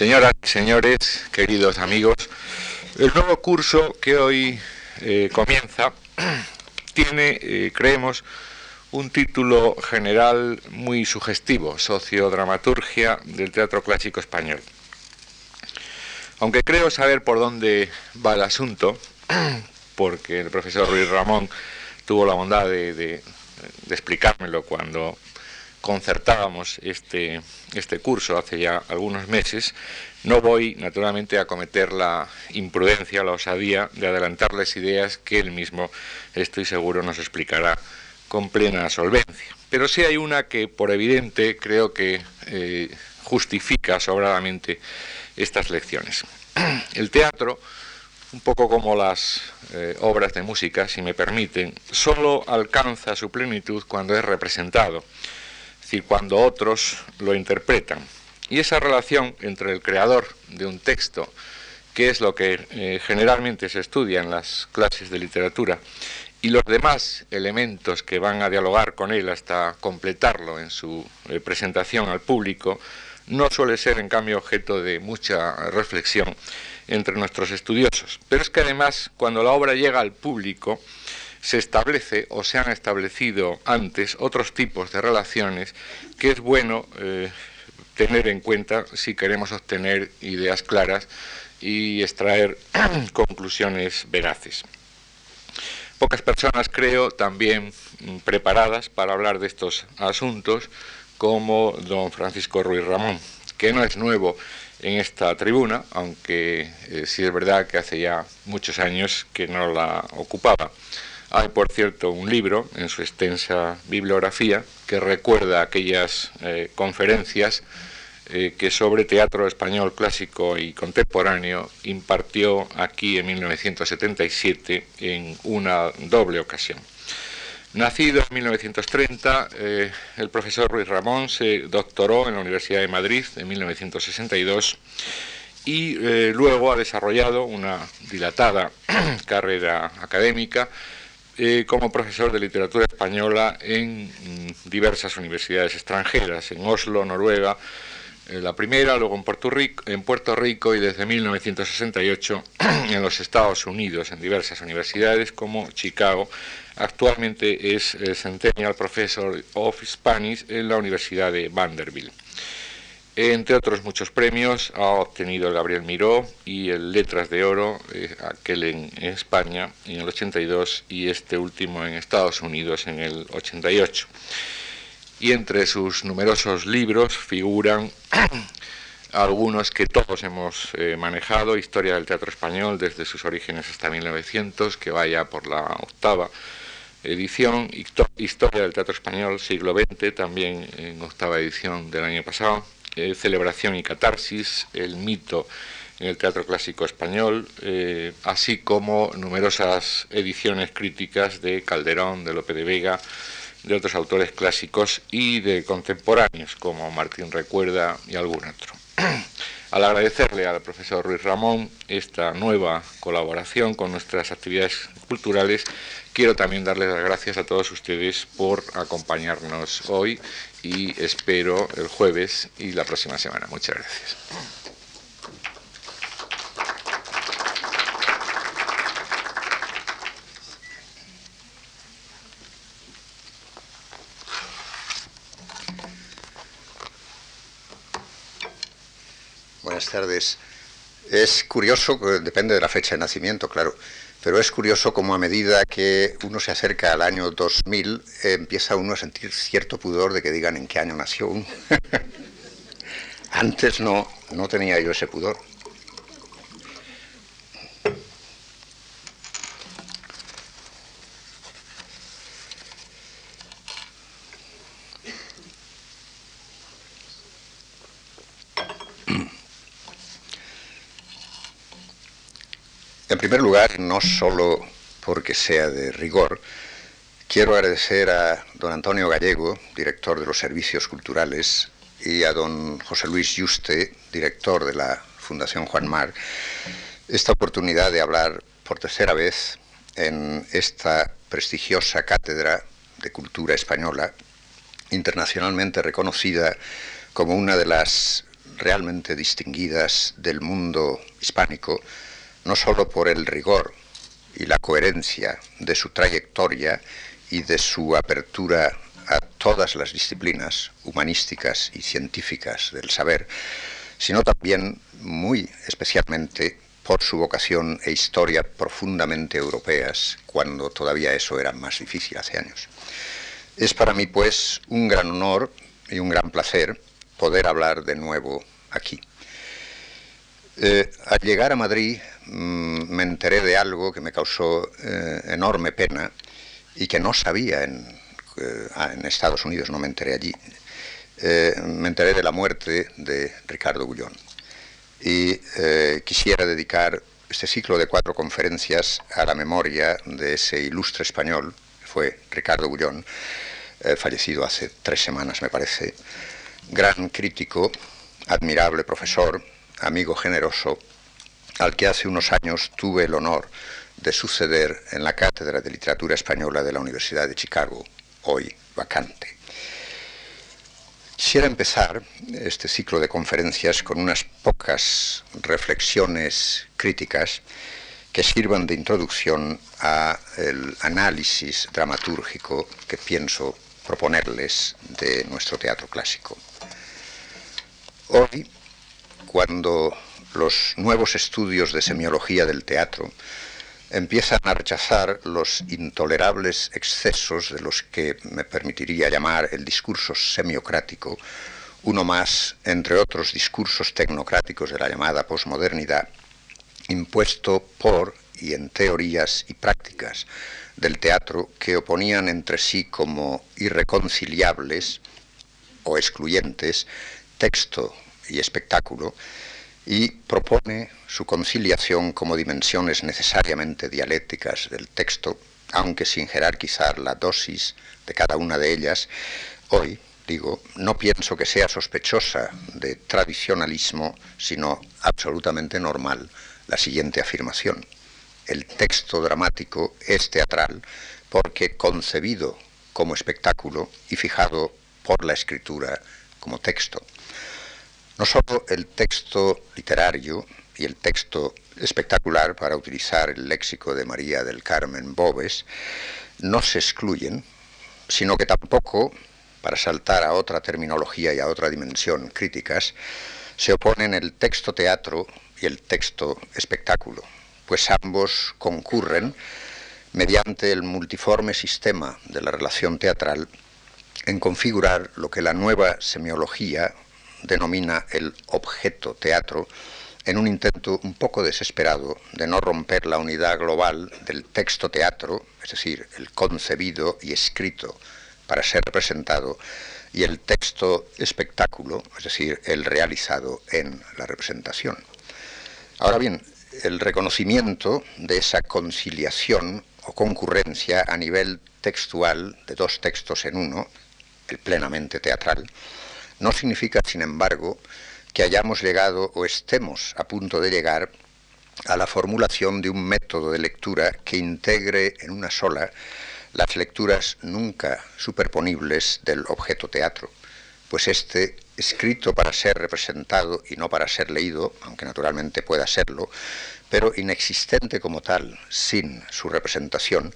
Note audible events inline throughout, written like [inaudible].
Señoras y señores, queridos amigos, el nuevo curso que hoy eh, comienza [clears throat] tiene, eh, creemos, un título general muy sugestivo, Sociodramaturgia del Teatro Clásico Español. Aunque creo saber por dónde va el asunto, [clears throat] porque el profesor Ruiz Ramón tuvo la bondad de explicármelo cuando concertábamos este, este curso hace ya algunos meses, no voy naturalmente a cometer la imprudencia, la osadía de adelantarles ideas que él mismo, estoy seguro, nos explicará con plena solvencia. Pero sí hay una que, por evidente, creo que eh, justifica sobradamente estas lecciones. [clears throat] El teatro, un poco como las eh, obras de música, si me permiten, solo alcanza su plenitud cuando es representado decir, cuando otros lo interpretan. Y esa relación entre el creador de un texto, que es lo que eh, generalmente se estudia en las clases de literatura, y los demás elementos que van a dialogar con él hasta completarlo en su eh, presentación al público, no suele ser en cambio objeto de mucha reflexión entre nuestros estudiosos. Pero es que además cuando la obra llega al público, se establece o se han establecido antes otros tipos de relaciones que es bueno eh, tener en cuenta si queremos obtener ideas claras y extraer [clears throat] conclusiones veraces. Pocas personas creo también mm, preparadas para hablar de estos asuntos como don Francisco Ruiz Ramón, que no es nuevo en esta tribuna, aunque eh, sí es verdad que hace ya muchos años que no la ocupaba. Hay, por cierto, un libro en su extensa bibliografía que recuerda aquellas eh, conferencias eh, que sobre teatro español clásico y contemporáneo impartió aquí en 1977 en una doble ocasión. Nacido en 1930, eh, el profesor Ruiz Ramón se doctoró en la Universidad de Madrid en 1962 y luego ha desarrollado una dilatada [clears throat] carrera académica eh, como profesor de literatura española en mm, diversas universidades extranjeras, en Oslo, Noruega, eh, la primera, luego en Puerto, Rico, en Puerto Rico y desde 1968 [clears throat] en los Estados Unidos, en diversas universidades como Chicago. Actualmente es eh, Centennial Professor of Spanish en la Universidad de Vanderbilt. Entre otros muchos premios ha obtenido el Gabriel Miró y el Letras de Oro, eh, aquel en, España en el 82 y este último en Estados Unidos en el 88. Y entre sus numerosos libros figuran [clears throat] algunos que todos hemos eh, manejado, Historia del Teatro Español desde sus orígenes hasta 1900, que vaya por la octava edición, Historia del Teatro Español siglo XX, también en octava edición del año pasado, eh, celebración y catarsis, el mito en el teatro clásico español, eh, así como numerosas ediciones críticas de Calderón, de Lope de Vega, de otros autores clásicos y de contemporáneos como Martín Recuerda y algún otro. [clears throat] Al agradecerle al profesor Ruiz Ramón esta nueva colaboración con nuestras actividades culturales, quiero también darles las gracias a todos ustedes por acompañarnos hoy y espero el jueves y la próxima semana. Muchas gracias. Buenas tardes. Es curioso, depende de la fecha de nacimiento, claro, pero es curioso como a medida que uno se acerca al año 2000, empieza uno a sentir cierto pudor de que digan en qué año nació uno. [laughs] Antes no, no tenía yo ese pudor. En primer lugar, no solo porque sea de rigor, quiero agradecer a don Antonio Gallego, director de los Servicios Culturales, y a don José Luis Yuste, director de la Fundación Juan Mar, esta oportunidad de hablar por tercera vez en esta prestigiosa cátedra de cultura española, internacionalmente reconocida como una de las realmente distinguidas del mundo hispánico, no sólo por el rigor y la coherencia de su trayectoria y de su apertura a todas las disciplinas humanísticas y científicas del saber, sino también muy especialmente por su vocación e historia profundamente europeas, cuando todavía eso era más difícil hace años. Es para mí, pues, un gran honor y un gran placer poder hablar de nuevo aquí. Eh, al llegar a Madrid mm, me enteré de algo que me causó eh, enorme pena y que no sabía en, eh, Estados Unidos, no me enteré allí. me enteré de la muerte de Ricardo Gullón. Y quisiera dedicar este ciclo de cuatro conferencias a la memoria de ese ilustre español, fue Ricardo Gullón, fallecido hace tres semanas, me parece, gran crítico, admirable profesor, amigo generoso, al que hace unos años tuve el honor de suceder en la Cátedra de Literatura Española de la Universidad de Chicago, hoy vacante. Quisiera empezar este ciclo de conferencias con unas pocas reflexiones críticas que sirvan de introducción al análisis dramatúrgico que pienso proponerles de nuestro teatro clásico. Hoy, cuando los nuevos estudios de semiología del teatro empiezan a rechazar los intolerables excesos de los que me permitiría llamar el discurso semiocrático, uno más entre otros discursos tecnocráticos de la llamada posmodernidad, impuesto por y en teorías y prácticas del teatro que oponían entre sí como irreconciliables o excluyentes texto y espectáculo, y propone su conciliación como dimensiones necesariamente dialécticas del texto, aunque sin jerarquizar la dosis de cada una de ellas, hoy, digo, no pienso que sea sospechosa de tradicionalismo, sino absolutamente normal la siguiente afirmación. El texto dramático es teatral porque concebido como espectáculo y fijado por la escritura como texto. No solo el texto literario y el texto espectacular, para utilizar el léxico de María del Carmen Bobes, no se excluyen, sino que tampoco, para saltar a otra terminología y a otra dimensión críticas, se oponen el texto teatro y el texto espectáculo, pues ambos concurren mediante el multiforme sistema de la relación teatral en configurar lo que la nueva semiología denomina el objeto teatro en un intento un poco desesperado de no romper la unidad global del texto teatro, es decir, el concebido y escrito para ser representado, y el texto espectáculo, es decir, el realizado en la representación. Ahora bien, el reconocimiento de esa conciliación o concurrencia a nivel textual de dos textos en uno, el plenamente teatral, no significa, sin embargo, que hayamos llegado o estemos a punto de llegar a la formulación de un método de lectura que integre en una sola las lecturas nunca superponibles del objeto teatro, pues este, escrito para ser representado y no para ser leído, aunque naturalmente pueda serlo, pero inexistente como tal, sin su representación,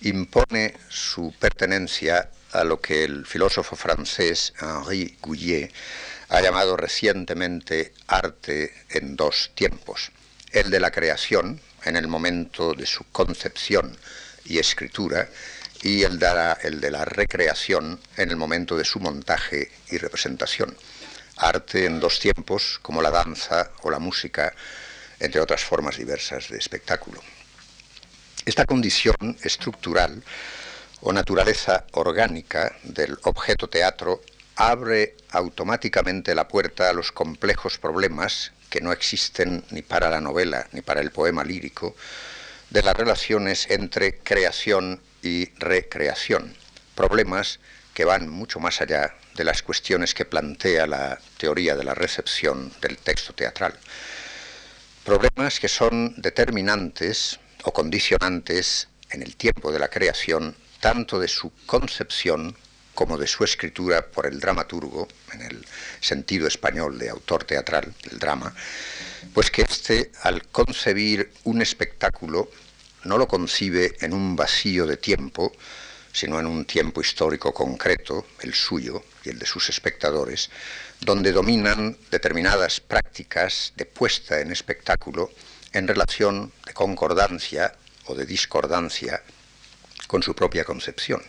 impone su pertenencia a lo que el filósofo francés Henri Gouillet ha llamado recientemente arte en dos tiempos, el de la creación en el momento de su concepción y escritura y el de la, el de la recreación en el momento de su montaje y representación. Arte en dos tiempos como la danza o la música, entre otras formas diversas de espectáculo. Esta condición estructural o naturaleza orgánica del objeto teatro abre automáticamente la puerta a los complejos problemas que no existen ni para la novela ni para el poema lírico de las relaciones entre creación y recreación, problemas que van mucho más allá de las cuestiones que plantea la teoría de la recepción del texto teatral. Problemas que son determinantes o condicionantes en el tiempo de la creación tanto de su concepción como de su escritura por el dramaturgo, en el sentido español de autor teatral, el drama, pues que éste, al concebir un espectáculo, no lo concibe en un vacío de tiempo, sino en un tiempo histórico concreto, el suyo y el de sus espectadores, donde dominan determinadas prácticas de puesta en espectáculo en relación de concordancia o de discordancia con su propia concepción.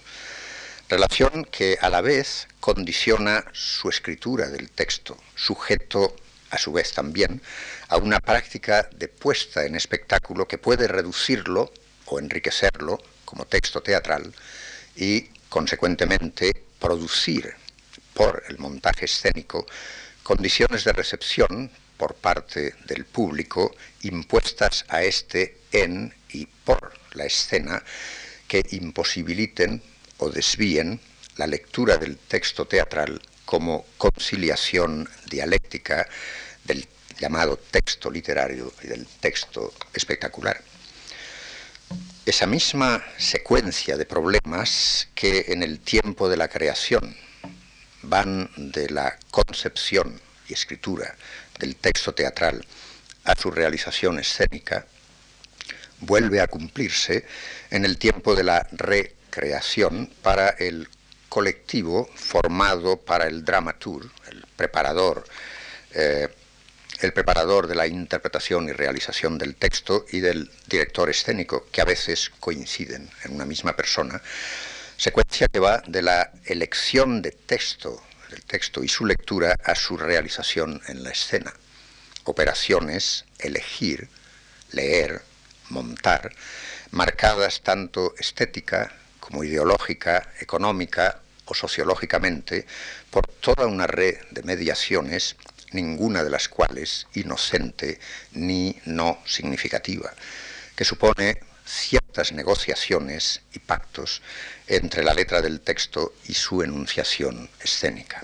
Relación que a la vez condiciona su escritura del texto, sujeto a su vez también a una práctica de puesta en espectáculo que puede reducirlo o enriquecerlo como texto teatral y, consecuentemente, producir por el montaje escénico condiciones de recepción por parte del público impuestas a éste en y por la escena que imposibiliten o desvíen la lectura del texto teatral como conciliación dialéctica del llamado texto literario y del texto espectacular. Esa misma secuencia de problemas que en el tiempo de la creación van de la concepción y escritura del texto teatral a su realización escénica, vuelve a cumplirse en el tiempo de la re creación para el colectivo formado para el dramaturg, el preparador, eh, el preparador de la interpretación y realización del texto y del director escénico, que a veces coinciden en una misma persona, secuencia que va de la elección de texto, del texto y su lectura a su realización en la escena. Operaciones, elegir, leer, montar, marcadas tanto estética, como ideológica, económica o sociológicamente por toda una red de mediaciones, ninguna de las cuales inocente ni no significativa, que supone ciertas negociaciones y pactos entre la letra del texto y su enunciación escénica.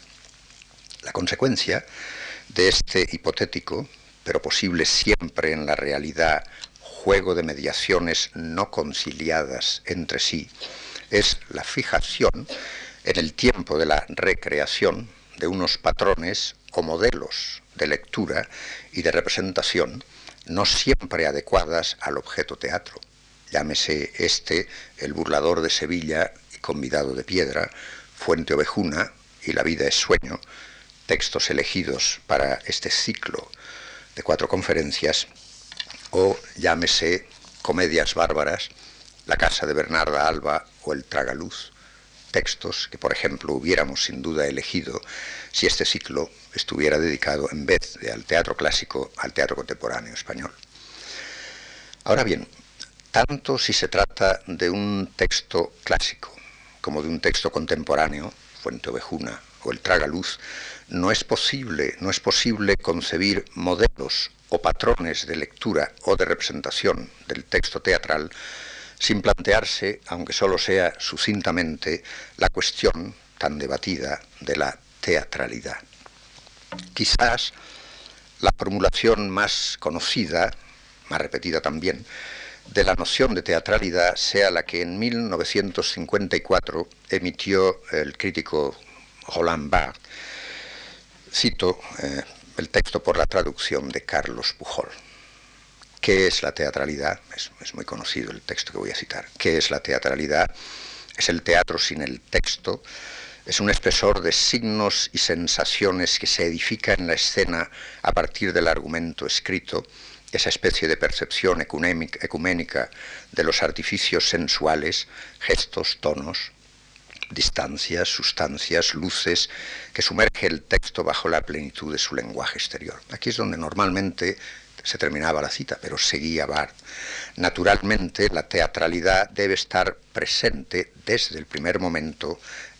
La consecuencia de este hipotético, pero posible siempre en la realidad, juego de mediaciones no conciliadas entre sí, es la fijación en el tiempo de la recreación de unos patrones o modelos de lectura y de representación no siempre adecuadas al objeto teatro. Llámese este El burlador de Sevilla y Convidado de Piedra, Fuente Ovejuna y La vida es sueño, textos elegidos para este ciclo de cuatro conferencias, o llámese Comedias Bárbaras, La casa de Bernarda Alba o el tragaluz, textos que, por ejemplo, hubiéramos sin duda elegido si este ciclo estuviera dedicado en vez de al teatro clásico al teatro contemporáneo español. Ahora bien, tanto si se trata de un texto clásico como de un texto contemporáneo, Fuente Ovejuna o el Tragaluz, no es posible, no es posible concebir modelos o patrones de lectura o de representación del texto teatral sin plantearse, aunque solo sea sucintamente, la cuestión tan debatida de la teatralidad. Quizás la formulación más conocida, más repetida también, de la noción de teatralidad sea la que en 1954 emitió el crítico Roland Barthes. Cito eh, el texto por la traducción de Carlos Pujol. ¿Qué es la teatralidad? Es, muy conocido el texto que voy a citar. ¿Qué es la teatralidad? Es el teatro sin el texto, es un espesor de signos y sensaciones que se edifica en la escena a partir del argumento escrito, esa especie de percepción ecuménica de los artificios sensuales, gestos, tonos, distancias, sustancias, luces, que sumerge el texto bajo la plenitud de su lenguaje exterior. Aquí es donde normalmente se terminaba la cita, pero seguía Barth. Naturalmente, la teatralidad debe estar presente desde el primer momento,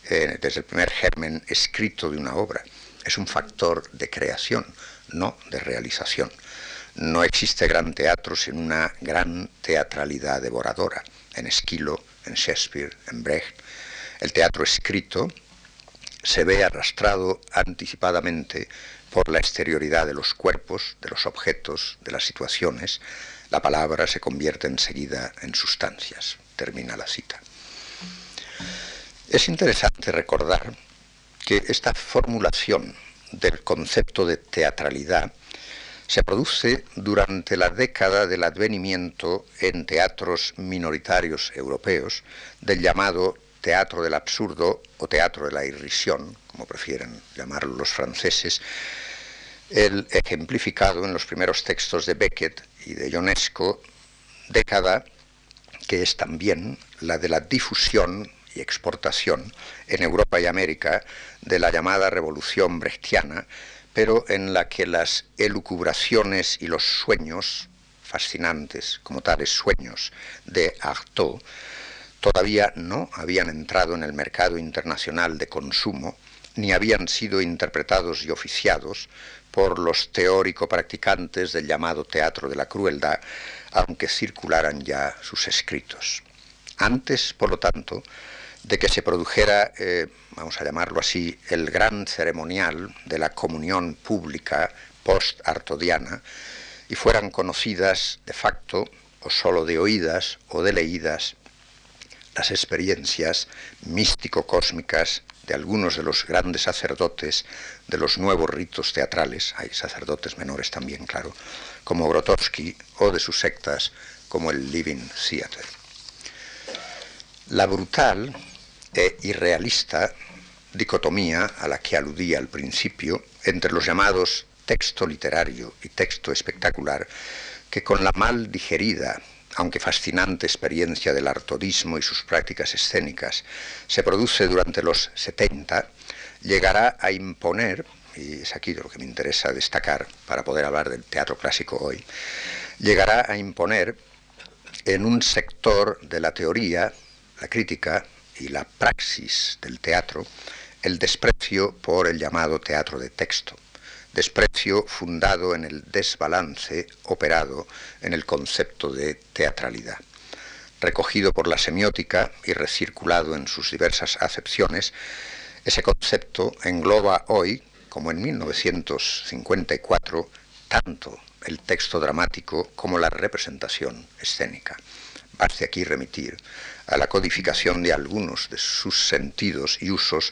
eh, desde el primer germen escrito de una obra. Es un factor de creación, no de realización. No existe gran teatro sin una gran teatralidad devoradora. En Esquilo, en Shakespeare, en Brecht, el teatro escrito se ve arrastrado anticipadamente por la exterioridad de los cuerpos, de los objetos, de las situaciones, la palabra se convierte enseguida en sustancias. Termina la cita. Es interesante recordar que esta formulación del concepto de teatralidad se produce durante la década del advenimiento en teatros minoritarios europeos del llamado teatro del absurdo o teatro de la irrisión, como prefieren llamarlo los franceses, el ejemplificado en los primeros textos de Beckett y de Ionesco, década que es también la de la difusión y exportación en Europa y América de la llamada revolución brechtiana, pero en la que las elucubraciones y los sueños, fascinantes como tales sueños de Artaud, todavía no habían entrado en el mercado internacional de consumo, ni habían sido interpretados y oficiados por los teórico-practicantes del llamado teatro de la crueldad, aunque circularan ya sus escritos. Antes, por lo tanto, de que se produjera, eh, vamos a llamarlo así, el gran ceremonial de la comunión pública post-artodiana y fueran conocidas de facto o solo de oídas o de leídas las experiencias místico-cósmicas de algunos de los grandes sacerdotes de los nuevos ritos teatrales, hay sacerdotes menores también, claro, como Grotowski, o de sus sectas como el Living Theater. La brutal e irrealista dicotomía a la que aludía al principio entre los llamados texto literario y texto espectacular, que con la mal digerida, aunque fascinante experiencia del artodismo y sus prácticas escénicas se produce durante los 70, llegará a imponer, y es aquí lo que me interesa destacar para poder hablar del teatro clásico hoy, llegará a imponer en un sector de la teoría, la crítica, y la praxis del teatro el desprecio por el llamado teatro de texto, desprecio fundado en el desbalance operado en el concepto de teatralidad. Recogido por la semiótica y recirculado en sus diversas acepciones, ese concepto engloba hoy, como en 1954, tanto el texto dramático como la representación escénica. Baste aquí remitir a la codificación de algunos de sus sentidos y usos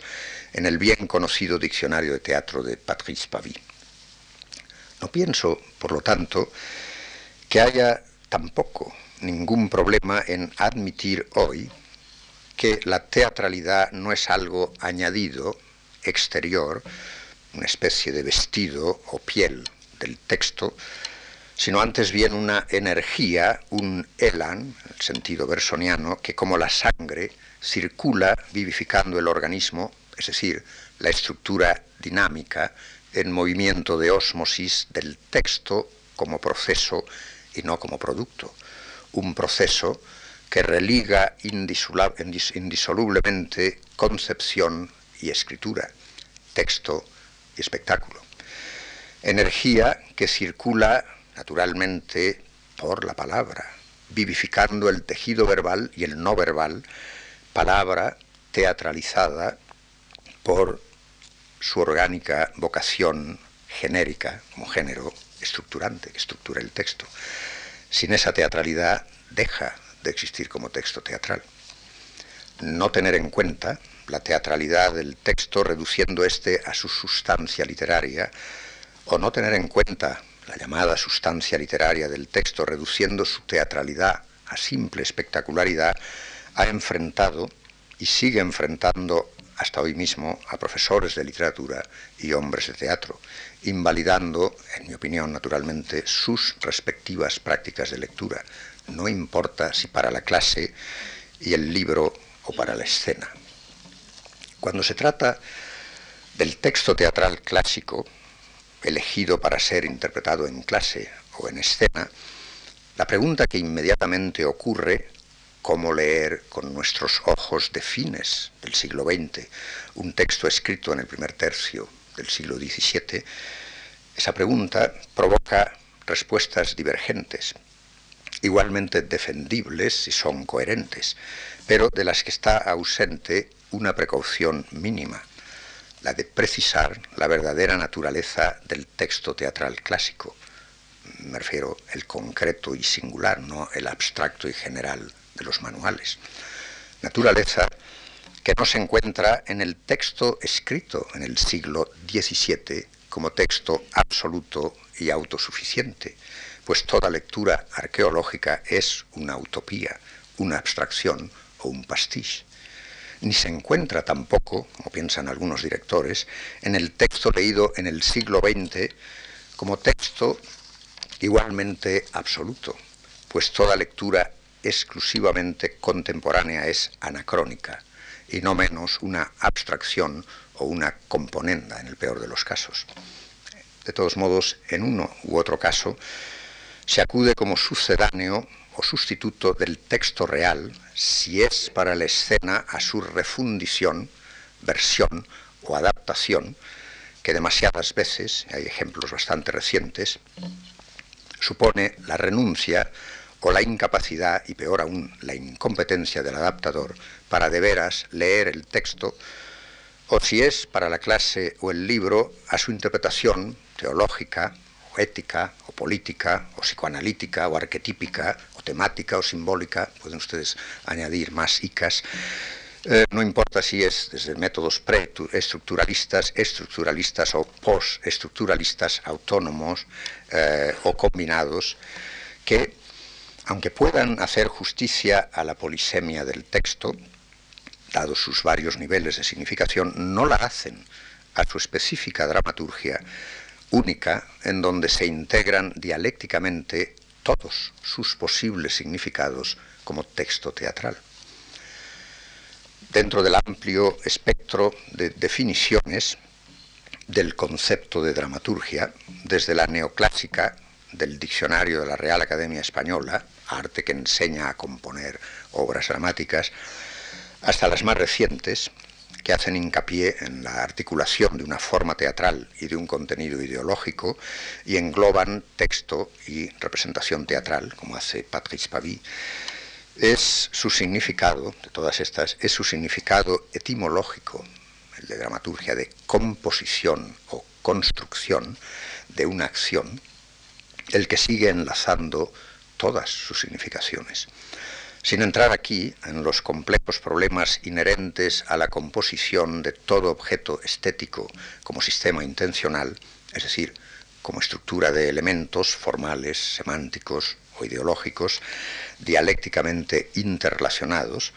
en el bien conocido Diccionario de Teatro de Patrice Pavie. No pienso, por lo tanto, que haya tampoco ningún problema en admitir hoy que la teatralidad no es algo añadido, exterior, una especie de vestido o piel del texto, sino antes bien una energía, un elan, en el sentido bersoniano, que como la sangre circula vivificando el organismo, es decir, la estructura dinámica en movimiento de ósmosis del texto como proceso y no como producto. Un proceso que religa indisolublemente concepción y escritura, texto y espectáculo. Energía que circula naturalmente por la palabra, vivificando el tejido verbal y el no verbal, palabra teatralizada por su orgánica vocación genérica, como género estructurante, que estructura el texto. Sin esa teatralidad deja de existir como texto teatral. No tener en cuenta la teatralidad del texto reduciendo éste a su sustancia literaria, o no tener en cuenta la llamada sustancia literaria del texto, reduciendo su teatralidad a simple espectacularidad, ha enfrentado y sigue enfrentando hasta hoy mismo a profesores de literatura y hombres de teatro, invalidando, en mi opinión naturalmente, sus respectivas prácticas de lectura. No importa si para la clase y el libro o para la escena. Cuando se trata del texto teatral clásico, elegido para ser interpretado en clase o en escena, la pregunta que inmediatamente ocurre, cómo leer con nuestros ojos de fines del siglo XX un texto escrito en el primer tercio del siglo XVII, esa pregunta provoca respuestas divergentes, igualmente defendibles si son coherentes, pero de las que está ausente una precaución mínima la de precisar la verdadera naturaleza del texto teatral clásico. Me refiero el concreto y singular, no el abstracto y general de los manuales. Naturaleza que no se encuentra en el texto escrito en el siglo XVII como texto absoluto y autosuficiente, pues toda lectura arqueológica es una utopía, una abstracción o un pastiche. Ni se encuentra tampoco, como piensan algunos directores, en el texto leído en el siglo XX como texto igualmente absoluto, pues toda lectura exclusivamente contemporánea es anacrónica y no menos una abstracción o una componenda en el peor de los casos. De todos modos, en uno u otro caso, se acude como sucedáneo o sustituto del texto real si es para la escena a su refundición, versión o adaptación, que demasiadas veces, hay ejemplos bastante recientes, supone la renuncia o la incapacidad y peor aún la incompetencia del adaptador para de veras leer el texto o si es para la clase o el libro a su interpretación teológica o ética o política o psicoanalítica o arquetípica o temática o simbólica, pueden ustedes añadir más icas, eh, no importa si es desde métodos preestructuralistas, estructuralistas o postestructuralistas, autónomos eh, o combinados, que, aunque puedan hacer justicia a la polisemia del texto, dados sus varios niveles de significación, no la hacen a su específica dramaturgia única en donde se integran dialécticamente todos sus posibles significados como texto teatral. Dentro del amplio espectro de definiciones del concepto de dramaturgia, desde la neoclásica del diccionario de la Real Academia Española, arte que enseña a componer obras dramáticas, hasta las más recientes, que hacen hincapié en la articulación de una forma teatral y de un contenido ideológico y engloban texto y representación teatral, como hace Patrice Pavie, es su significado, de todas estas, es su significado etimológico, el de dramaturgia, de composición o construcción de una acción, el que sigue enlazando todas sus significaciones. Sin entrar aquí en los complejos problemas inherentes a la composición de todo objeto estético como sistema intencional, es decir, como estructura de elementos formales, semánticos, o ideológicos dialécticamente interrelacionados,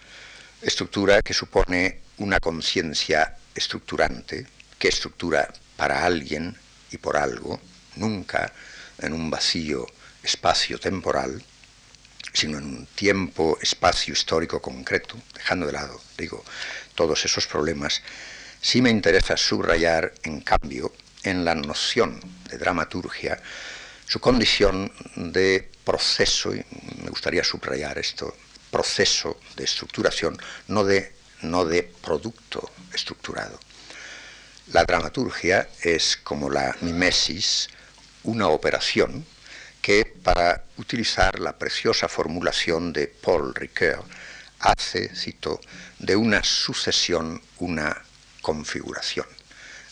estructura que supone una conciencia estructurante que estructura para alguien y por algo, nunca en un vacío espacio temporal, sino en un tiempo, espacio histórico concreto, dejando de lado, digo, todos esos problemas, sí me interesa subrayar, en cambio, en la noción de dramaturgia, su condición de proceso, y me gustaría subrayar esto, proceso de estructuración, no de, no de producto estructurado. La dramaturgia es como la mimesis, una operación que, para utilizar la preciosa formulación de Paul Ricoeur, hace, cito, de una sucesión una configuración,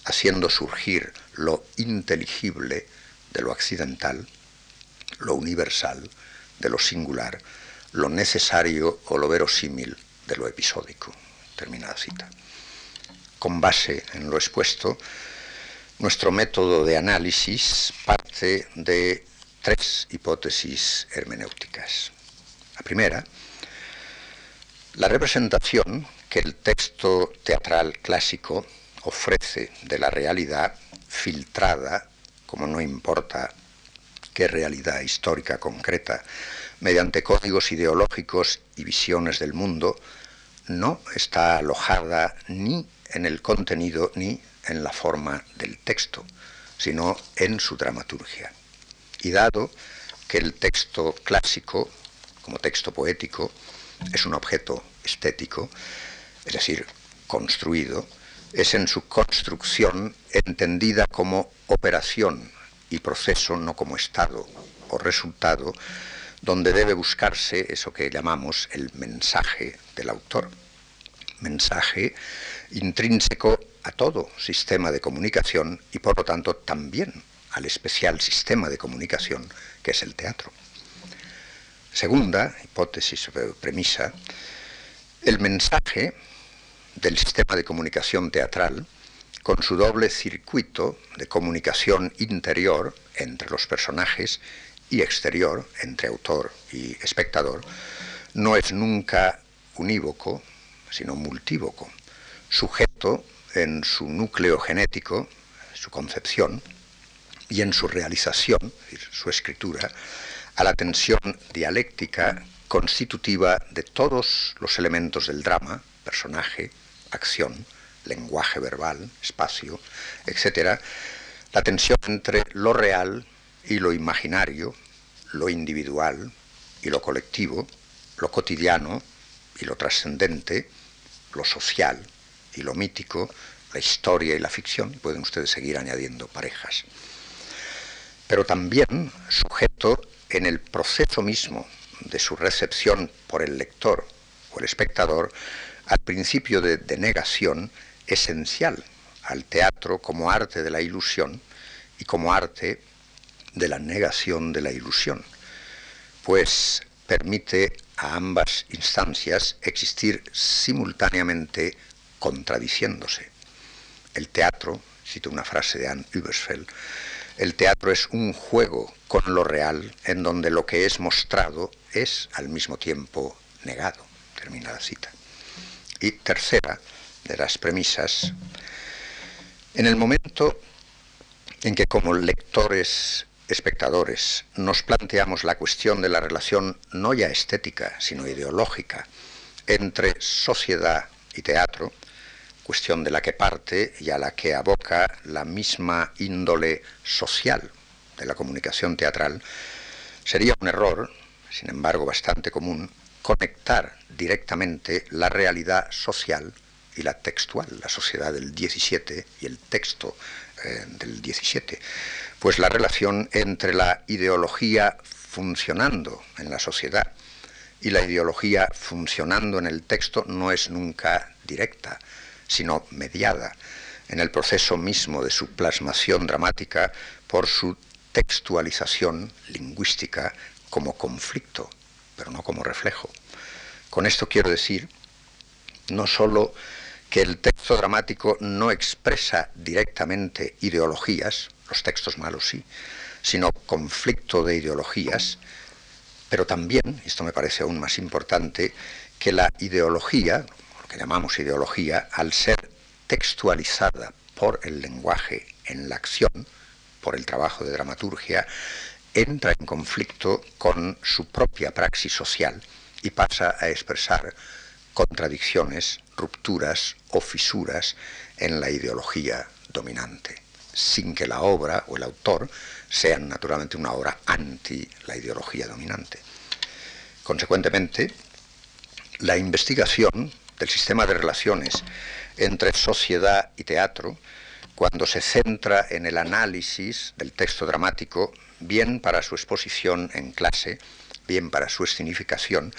haciendo surgir lo inteligible de lo accidental, lo universal de lo singular, lo necesario o lo verosímil de lo episódico. Terminada cita. Con base en lo expuesto, nuestro método de análisis parte de tres hipótesis hermenéuticas. La primera, la representación que el texto teatral clásico ofrece de la realidad filtrada como no importa qué realidad histórica concreta, mediante códigos ideológicos y visiones del mundo, no está alojada ni en el contenido ni en la forma del texto, sino en su dramaturgia. Y dado que el texto clásico, como texto poético, es un objeto estético, es decir, construido, es en su construcción entendida como operación y proceso, no como estado o resultado, donde debe buscarse eso que llamamos el mensaje del autor. Mensaje intrínseco a todo sistema de comunicación y por lo tanto también al especial sistema de comunicación que es el teatro. Segunda hipótesis o premisa, el mensaje del sistema de comunicación teatral, con su doble circuito de comunicación interior entre los personajes y exterior entre autor y espectador, no es nunca unívoco, sino multívoco, sujeto en su núcleo genético, su concepción, y en su realización, su escritura, a la tensión dialéctica constitutiva de todos los elementos del drama, personaje, acción, lenguaje verbal, espacio, etc., la tensión entre lo real y lo imaginario, lo individual y lo colectivo, lo cotidiano y lo trascendente, lo social y lo mítico, la historia y la ficción, pueden ustedes seguir añadiendo parejas. Pero también sujeto en el proceso mismo de su recepción por el lector o el espectador al principio de denegación esencial al teatro como arte de la ilusión y como arte de la negación de la ilusión, pues permite a ambas instancias existir simultáneamente contradiciéndose. El teatro, cito una frase de Anne Übersfeld, el teatro es un juego con lo real en donde lo que es mostrado es al mismo tiempo negado. Termina la cita. Y tercera de las premisas, en el momento en que como lectores espectadores nos planteamos la cuestión de la relación no ya estética, sino ideológica entre sociedad y teatro, cuestión de la que parte y a la que aboca la misma índole social de la comunicación teatral, sería un error, sin embargo bastante común, conectar directamente la realidad social y la textual, la sociedad del 17 y el texto eh, del 17 pues la relación entre la ideología funcionando en la sociedad y la ideología funcionando en el texto no es nunca directa, sino mediada en el proceso mismo de su plasmación dramática por su textualización lingüística como conflicto, pero no como reflejo. Con esto quiero decir no sólo que el texto dramático no expresa directamente ideologías, los textos malos sí, sino conflicto de ideologías, pero también, esto me parece aún más importante, que la ideología, lo que llamamos ideología, al ser textualizada por el lenguaje en la acción, por el trabajo de dramaturgia, entra en conflicto con su propia praxis social y pasa a expresar contradicciones, rupturas o fisuras en la ideología dominante sin que la obra o el autor sean naturalmente una obra anti la ideología dominante. Consecuentemente, la investigación del sistema de relaciones entre sociedad y teatro, cuando se centra en el análisis del texto dramático, bien para su exposición en clase, bien para su escenificación,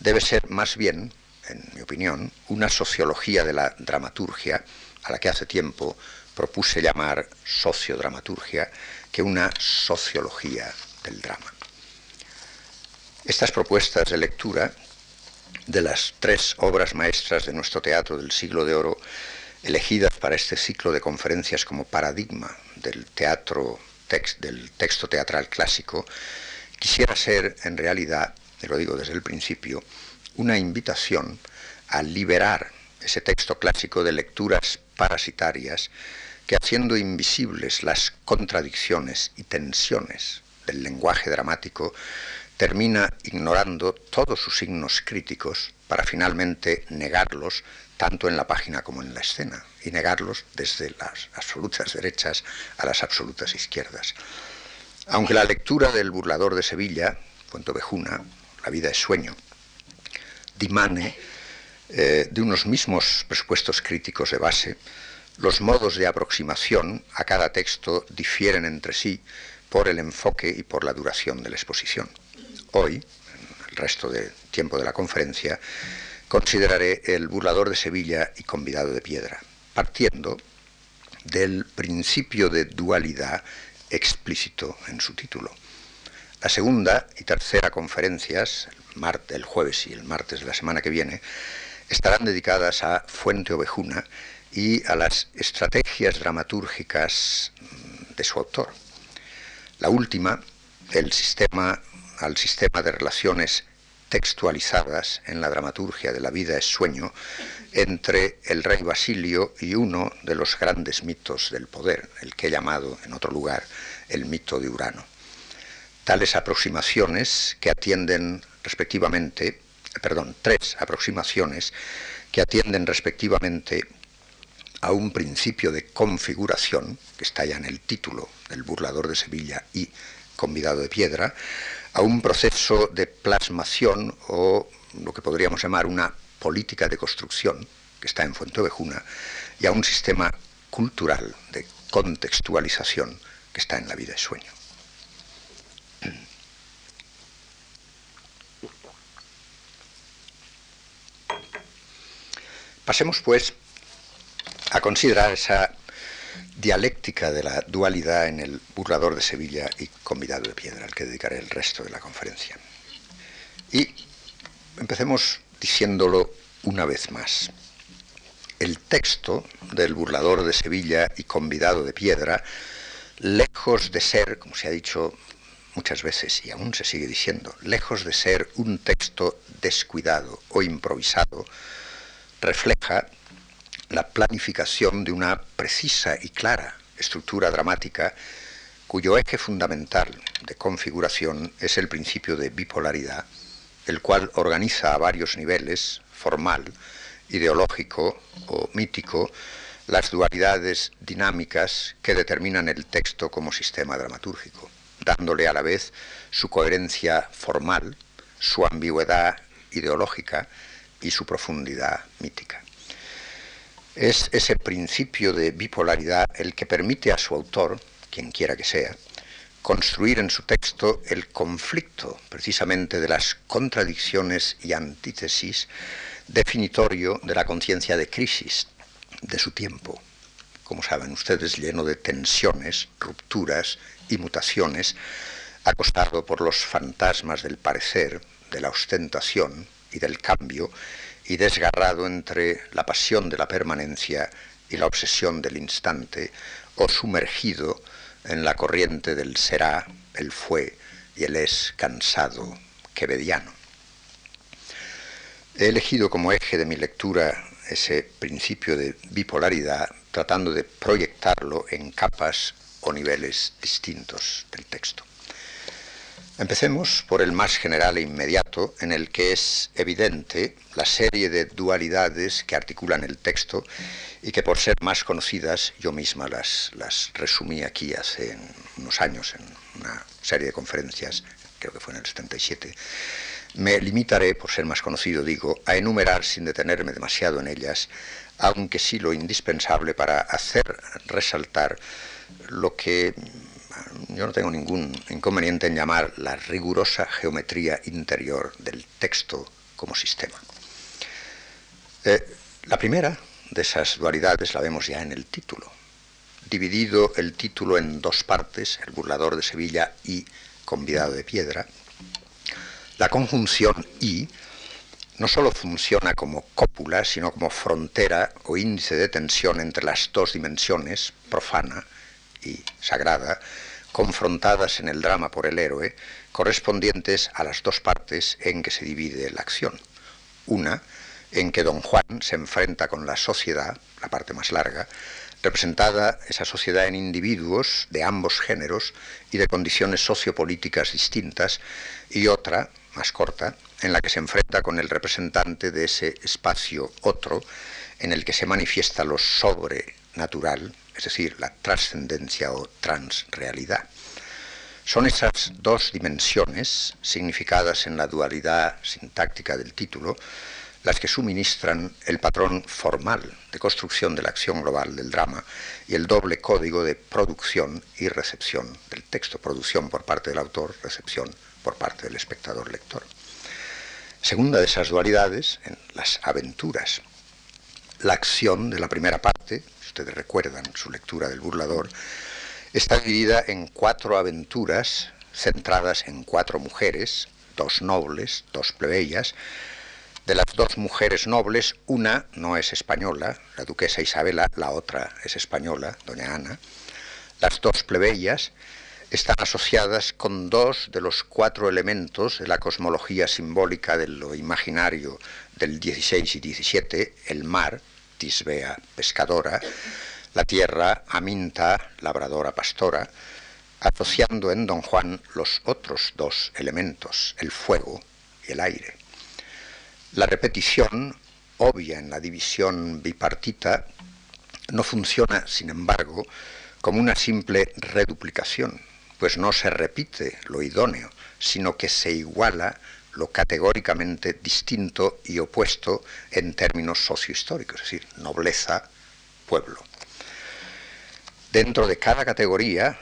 debe ser más bien, en mi opinión, una sociología de la dramaturgia a la que hace tiempo propuse llamar sociodramaturgia que una sociología del drama. Estas propuestas de lectura de las tres obras maestras de nuestro teatro del siglo de oro, elegidas para este ciclo de conferencias como paradigma del teatro del texto teatral clásico, quisiera ser en realidad, y lo digo desde el principio, una invitación a liberar ese texto clásico de lecturas parasitarias que haciendo invisibles las contradicciones y tensiones del lenguaje dramático, termina ignorando todos sus signos críticos para finalmente negarlos tanto en la página como en la escena, y negarlos desde las absolutas derechas a las absolutas izquierdas. Aunque la lectura del burlador de Sevilla, Cuento Bejuna, La vida es sueño, dimane eh, de unos mismos presupuestos críticos de base, los modos de aproximación a cada texto difieren entre sí por el enfoque y por la duración de la exposición. Hoy, en el resto del tiempo de la conferencia, consideraré el burlador de Sevilla y convidado de piedra, partiendo del principio de dualidad explícito en su título. La segunda y tercera conferencias, el, el jueves y el martes de la semana que viene, estarán dedicadas a Fuente Ovejuna y a las estrategias dramatúrgicas de su autor. La última, el sistema, al sistema de relaciones textualizadas en la dramaturgia de la vida es sueño entre el rey Basilio y uno de los grandes mitos del poder, el que he llamado en otro lugar el mito de Urano. Tales aproximaciones que atienden respectivamente, perdón, tres aproximaciones que atienden respectivamente a un principio de configuración, que está ya en el título del burlador de Sevilla y convidado de piedra, a un proceso de plasmación o lo que podríamos llamar una política de construcción, que está en Fuentovejuna, y a un sistema cultural de contextualización que está en la vida de sueño. Pasemos pues a considerar esa dialéctica de la dualidad en el burlador de Sevilla y convidado de piedra, al que dedicaré el resto de la conferencia. Y empecemos diciéndolo una vez más. El texto del burlador de Sevilla y convidado de piedra, lejos de ser, como se ha dicho muchas veces y aún se sigue diciendo, lejos de ser un texto descuidado o improvisado, refleja la planificación de una precisa y clara estructura dramática cuyo eje fundamental de configuración es el principio de bipolaridad, el cual organiza a varios niveles, formal, ideológico o mítico, las dualidades dinámicas que determinan el texto como sistema dramatúrgico, dándole a la vez su coherencia formal, su ambigüedad ideológica y su profundidad mítica. Es ese principio de bipolaridad el que permite a su autor, quien quiera que sea, construir en su texto el conflicto precisamente de las contradicciones y antítesis definitorio de la conciencia de crisis de su tiempo, como saben ustedes, lleno de tensiones, rupturas y mutaciones, acostado por los fantasmas del parecer, de la ostentación y del cambio, y desgarrado entre la pasión de la permanencia y la obsesión del instante, o sumergido en la corriente del será, el fue y el es cansado quevediano. He elegido como eje de mi lectura ese principio de bipolaridad, tratando de proyectarlo en capas o niveles distintos del texto. Empecemos por el más general e inmediato, en el que es evidente la serie de dualidades que articulan el texto y que por ser más conocidas yo misma las, resumí aquí hace unos años en una serie de conferencias, creo que fue en el 77. Me limitaré, por ser más conocido, digo, a enumerar sin detenerme demasiado en ellas, aunque sí lo indispensable para hacer resaltar lo que yo no tengo ningún inconveniente en llamar la rigurosa geometría interior del texto como sistema. Eh, la primera de esas dualidades la vemos ya en el título. Dividido el título en dos partes, el burlador de Sevilla y convidado de piedra, la conjunción y no solo funciona como cópula, sino como frontera o índice de tensión entre las dos dimensiones, profana y sagrada, confrontadas en el drama por el héroe, correspondientes a las dos partes en que se divide la acción. Una, en que don Juan se enfrenta con la sociedad, la parte más larga, representada esa sociedad en individuos de ambos géneros y de condiciones sociopolíticas distintas, y otra, más corta, en la que se enfrenta con el representante de ese espacio otro, en el que se manifiesta lo sobrenatural, es decir, la trascendencia o transrealidad. Son esas dos dimensiones, significadas en la dualidad sintáctica del título, las que suministran el patrón formal de construcción de la acción global del drama y el doble código de producción y recepción del texto, producción por parte del autor, recepción por parte del espectador lector. Segunda de esas dualidades, en las aventuras, la acción de la primera parte, ustedes recuerdan su lectura del burlador, está dividida en cuatro aventuras centradas en cuatro mujeres, dos nobles, dos plebeyas, De las dos mujeres nobles, una no es española, la duquesa Isabela, la otra es española, doña Ana. Las dos plebeyas están asociadas con dos de los cuatro elementos de la cosmología simbólica de lo imaginario del 16 y 17, el mar, Tisbea, pescadora, la tierra, Aminta, labradora, pastora, asociando en Don Juan los otros dos elementos, el fuego y el aire. La repetición, obvia en la división bipartita, no funciona, sin embargo, como una simple reduplicación, pues no se repite lo idóneo, sino que se iguala lo categóricamente distinto y opuesto en términos sociohistóricos, es decir, nobleza, pueblo. Dentro de cada categoría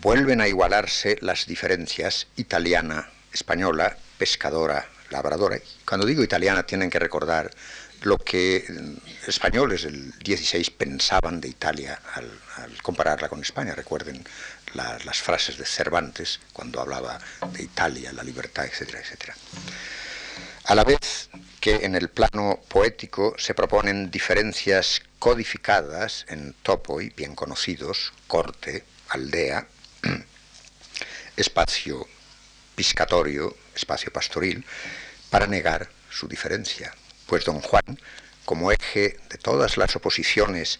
vuelven a igualarse las diferencias italiana, española, pescadora, labradora. Cuando digo italiana tienen que recordar lo que mm, españoles del 16 pensaban de Italia al, compararla con España. Recuerden las frases de Cervantes cuando hablaba de Italia, la libertad, etcétera, etcétera. A la vez que en el plano poético se proponen diferencias codificadas en topoi, bien conocidos, corte, aldea, [clears throat] espacio piscatorio, espacio pastoril, para negar su diferencia. Pues don Juan, como eje de todas las oposiciones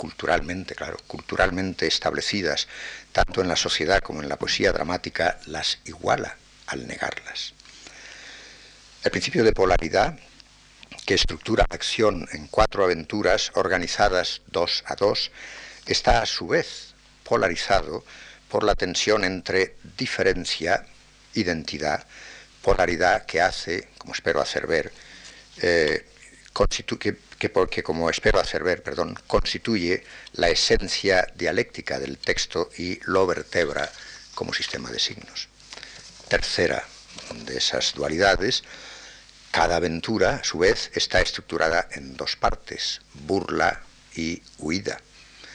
culturalmente, claro, culturalmente establecidas, tanto en la sociedad como en la poesía dramática, las iguala al negarlas. El principio de polaridad, que estructura la acción en cuatro aventuras organizadas dos a dos, está a su vez polarizado por la tensión entre diferencia, identidad, polaridad que hace, como espero hacer ver, eh, porque, como espero hacer ver, perdón, constituye la esencia dialéctica del texto y lo vertebra como sistema de signos. Tercera de esas dualidades, cada aventura, a su vez, está estructurada en dos partes, burla y huida,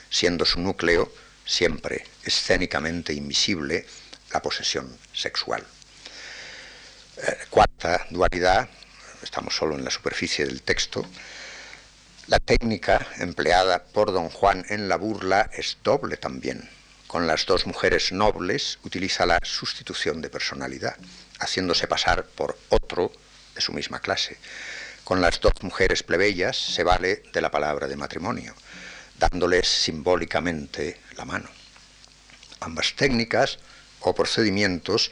siendo su núcleo siempre escénicamente invisible la posesión sexual. Eh, cuarta dualidad, estamos solo en la superficie del texto, la técnica empleada por don Juan en la burla es doble también. Con las dos mujeres nobles utiliza la sustitución de personalidad, haciéndose pasar por otro de su misma clase. Con las dos mujeres plebeyas se vale de la palabra de matrimonio dándoles simbólicamente la mano. Ambas técnicas o procedimientos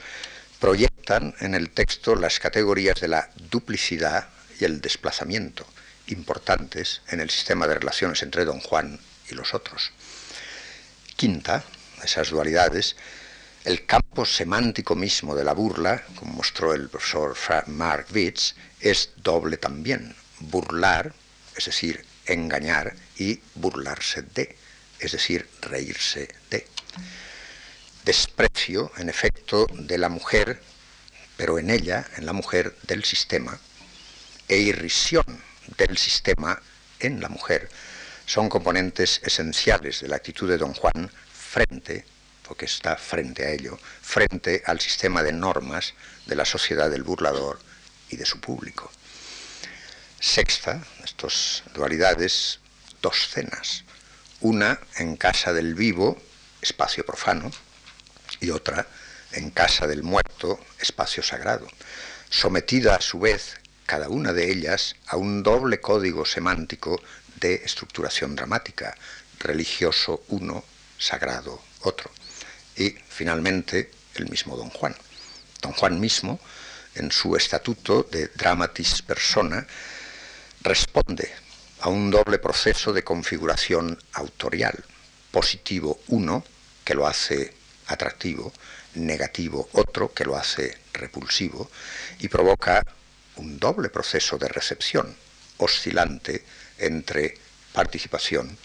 proyectan en el texto las categorías de la duplicidad y el desplazamiento, importantes en el sistema de relaciones entre don Juan y los otros. Quinta, esas dualidades, el campo semántico mismo de la burla, como mostró el profesor Mark Witz, es doble también. Burlar, es decir, engañar y burlarse de, es decir, reírse de. Desprecio, en efecto, de la mujer, pero en ella, en la mujer, del sistema, e irrisión del sistema en la mujer, son componentes esenciales de la actitud de don Juan frente, porque está frente a ello, frente al sistema de normas de la sociedad del burlador y de su público. Sexta, estas dualidades, dos cenas. Una en casa del vivo, espacio profano, y otra en casa del muerto, espacio sagrado, sometida a su vez cada una de ellas a un doble código semántico de estructuración dramática, religioso uno, sagrado otro. Y finalmente el mismo Don Juan. Don Juan mismo, en su estatuto de dramatis persona, responde a un doble proceso de configuración autorial, positivo uno, que lo hace atractivo, negativo otro, que lo hace repulsivo, y provoca un doble proceso de recepción, oscilante entre participación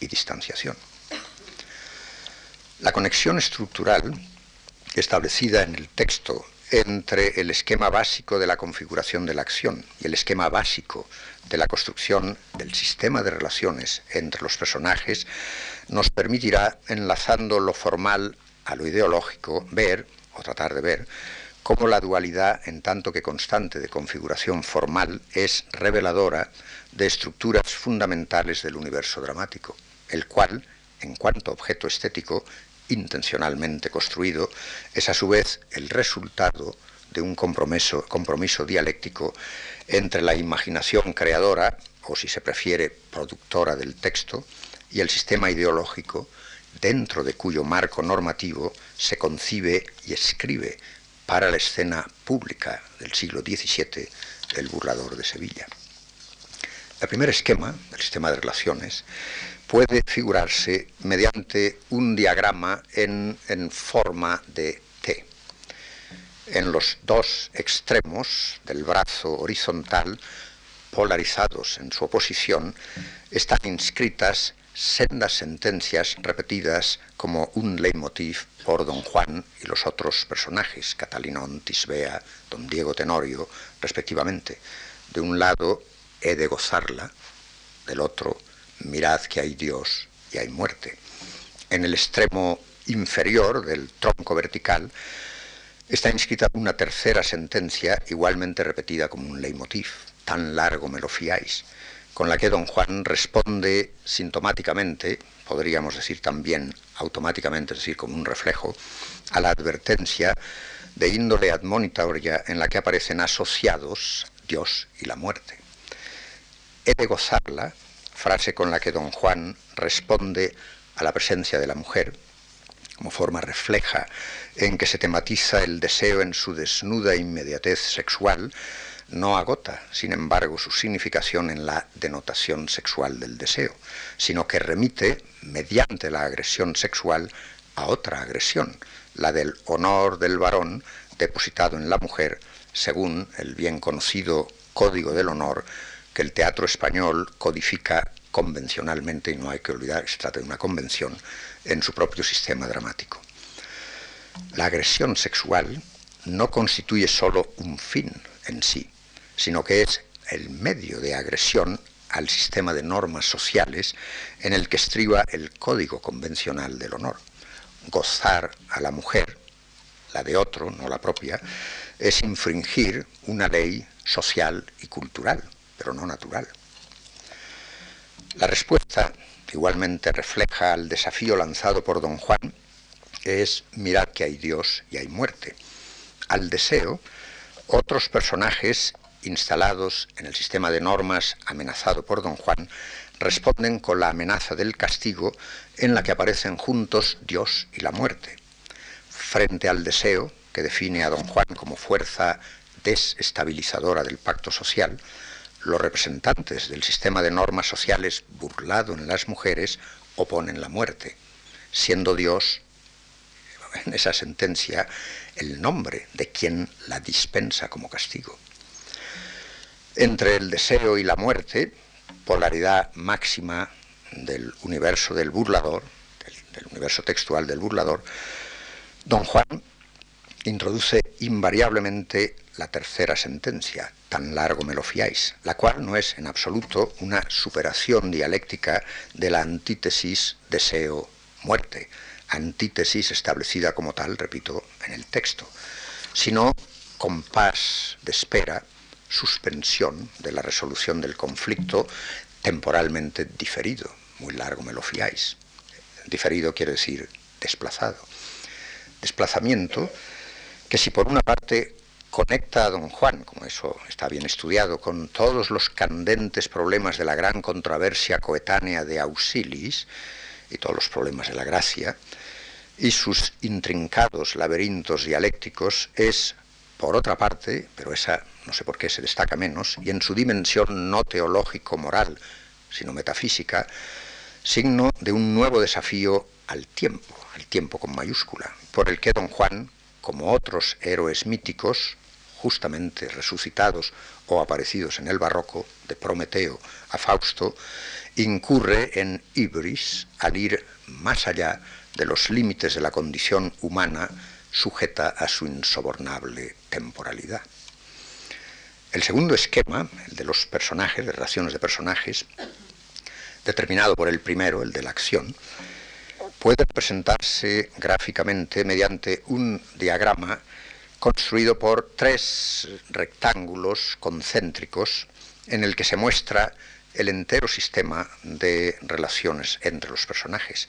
y distanciación. La conexión estructural establecida en el texto entre el esquema básico de la configuración de la acción y el esquema básico de la construcción del sistema de relaciones entre los personajes nos permitirá, enlazando lo formal a lo ideológico, ver, o tratar de ver, cómo la dualidad, en tanto que constante de configuración formal, es reveladora de estructuras fundamentales del universo dramático, el cual, en cuanto objeto estético, intencionalmente construido, es a su vez el resultado de un compromiso, compromiso dialéctico entre la imaginación creadora, o si se prefiere, productora del texto, y el sistema ideológico, dentro de cuyo marco normativo se concibe y escribe para la escena pública del siglo XVII el burlador de Sevilla. El primer esquema, el sistema de relaciones, puede figurarse mediante un diagrama en, en forma de T. En los dos extremos del brazo horizontal, polarizados en su oposición, están inscritas sendas sentencias repetidas como un leitmotiv por don Juan y los otros personajes, Catalinón, Tisbea, don Diego Tenorio, respectivamente. De un lado, he de gozarla, del otro, mirad que hay Dios y hay muerte. En el extremo inferior del tronco vertical está inscrita una tercera sentencia igualmente repetida como un leitmotiv. Tan largo me lo fiáis con la que don Juan responde sintomáticamente, podríamos decir también automáticamente, es decir, como un reflejo, a la advertencia de índole admonitoria en la que aparecen asociados Dios y la muerte. He de gozarla, frase con la que don Juan responde a la presencia de la mujer, como forma refleja en que se tematiza el deseo en su desnuda inmediatez sexual, no agota, sin embargo, su significación en la denotación sexual del deseo, sino que remite, mediante la agresión sexual, a otra agresión, la del honor del varón depositado en la mujer, según el bien conocido Código del Honor que el teatro español codifica convencionalmente, y no hay que olvidar que se trata de una convención, en su propio sistema dramático. La agresión sexual no constituye sólo un fin en sí, sino que es el medio de agresión al sistema de normas sociales en el que estriba el código convencional del honor. Gozar a la mujer, la de otro, no la propia, es infringir una ley social y cultural, pero no natural. La respuesta igualmente refleja al desafío lanzado por don Juan, es mirad que hay Dios y hay muerte. Al deseo, otros personajes instalados en el sistema de normas amenazado por don Juan, responden con la amenaza del castigo en la que aparecen juntos Dios y la muerte. Frente al deseo, que define a don Juan como fuerza desestabilizadora del pacto social, los representantes del sistema de normas sociales burlado en las mujeres oponen la muerte, siendo Dios, en esa sentencia, el nombre de quien la dispensa como castigo entre el deseo y la muerte, polaridad máxima del universo del burlador, del, universo textual del burlador, don Juan introduce invariablemente la tercera sentencia, tan largo me lo fiáis, la cual no es en absoluto una superación dialéctica de la antítesis deseo-muerte, antítesis establecida como tal, repito, en el texto, sino compás de espera suspensión de la resolución del conflicto temporalmente diferido. Muy largo me lo fiáis. Diferido quiere decir desplazado. Desplazamiento que si por una parte conecta a don Juan, como eso está bien estudiado, con todos los candentes problemas de la gran controversia coetánea de Auxilis y todos los problemas de la gracia, y sus intrincados laberintos dialécticos, es por otra parte, pero esa no sé por qué se destaca menos, y en su dimensión no teológico-moral, sino metafísica, signo de un nuevo desafío al tiempo, al tiempo con mayúscula, por el que don Juan, como otros héroes míticos, justamente resucitados o aparecidos en el barroco, de Prometeo a Fausto, incurre en ibris al ir más allá de los límites de la condición humana sujeta a su insobornable temporalidad. El segundo esquema, el de los personajes, de relaciones de personajes, determinado por el primero, el de la acción, puede presentarse gráficamente mediante un diagrama construido por tres rectángulos concéntricos en el que se muestra el entero sistema de relaciones entre los personajes.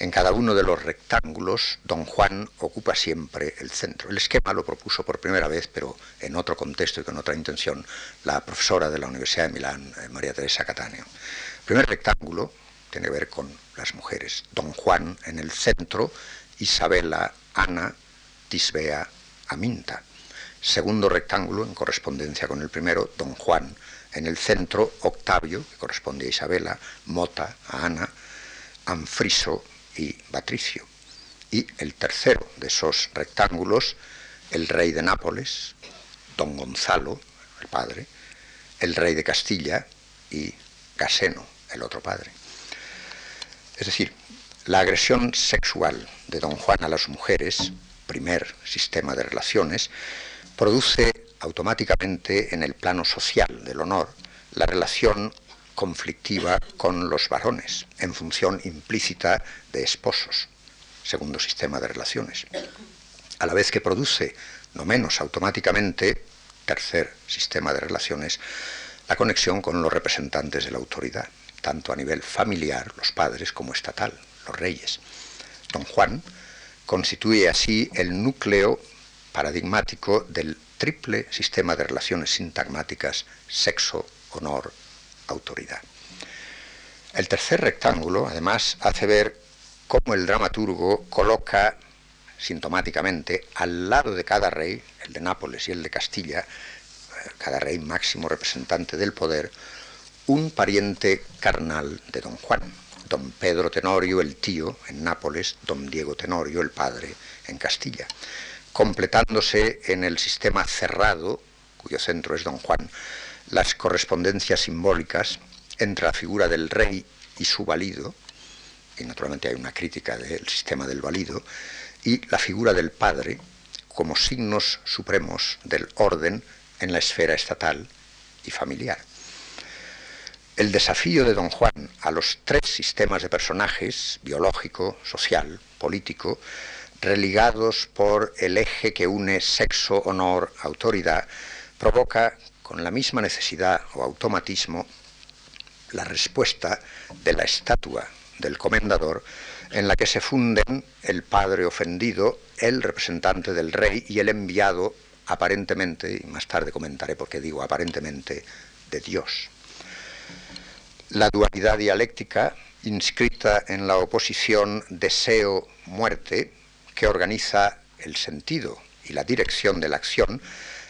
En cada uno de los rectángulos, don Juan ocupa siempre el centro. El esquema lo propuso por primera vez, pero en otro contexto y con otra intención, la profesora de la Universidad de Milán, eh, María Teresa Catáneo. El primer rectángulo tiene que ver con las mujeres. Don Juan en el centro, Isabela, Ana, Tisbea, Aminta. Segundo rectángulo, en correspondencia con el primero, Don Juan. En el centro, Octavio, que corresponde a Isabela, Mota, a Ana, Anfriso, y Patricio. Y el tercero de esos rectángulos, el rey de Nápoles, don Gonzalo, el padre, el rey de Castilla y Caseno, el otro padre. Es decir, la agresión sexual de don Juan a las mujeres, primer sistema de relaciones, produce automáticamente en el plano social del honor la relación conflictiva con los varones, en función implícita de esposos, segundo sistema de relaciones. A la vez que produce, no menos automáticamente, tercer sistema de relaciones, la conexión con los representantes de la autoridad, tanto a nivel familiar, los padres, como estatal, los reyes. Don Juan constituye así el núcleo paradigmático del triple sistema de relaciones sintagmáticas sexo, honor, El tercer rectángulo, además, hace ver cómo el dramaturgo coloca sintomáticamente al lado de cada rey, el de Nápoles y el de Castilla, eh, cada rey máximo representante del poder, un pariente carnal de don Juan, don Pedro Tenorio, el tío, en Nápoles, don Diego Tenorio, el padre, en Castilla, completándose en el sistema cerrado, cuyo centro es don Juan, las correspondencias simbólicas entre la figura del rey y su valido, y naturalmente hay una crítica del sistema del valido, y la figura del padre como signos supremos del orden en la esfera estatal y familiar. El desafío de don Juan a los tres sistemas de personajes, biológico, social, político, religados por el eje que une sexo, honor, autoridad, provoca con la misma necesidad o automatismo la respuesta de la estatua del comendador en la que se funden el padre ofendido, el representante del rey y el enviado aparentemente, y más tarde comentaré por qué digo aparentemente, de Dios. La dualidad dialéctica, inscrita en la oposición deseo-muerte, que organiza el sentido y la dirección de la acción,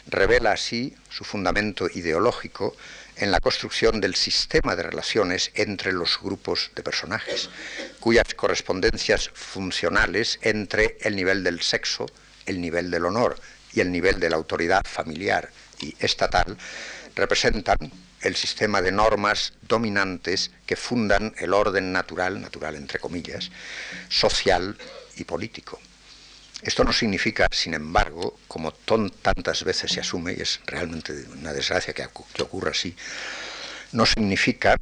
revela así su fundamento ideológico en la construcción del sistema de relaciones entre los grupos de personajes, cuyas correspondencias funcionales entre el nivel del sexo, el nivel del honor y el nivel de la autoridad familiar y estatal representan el sistema de normas dominantes que fundan el orden natural, natural entre comillas, social y político. Esto no significa, sin embargo, como tantas veces se asume, y es realmente una desgracia que, ocurra así, no significa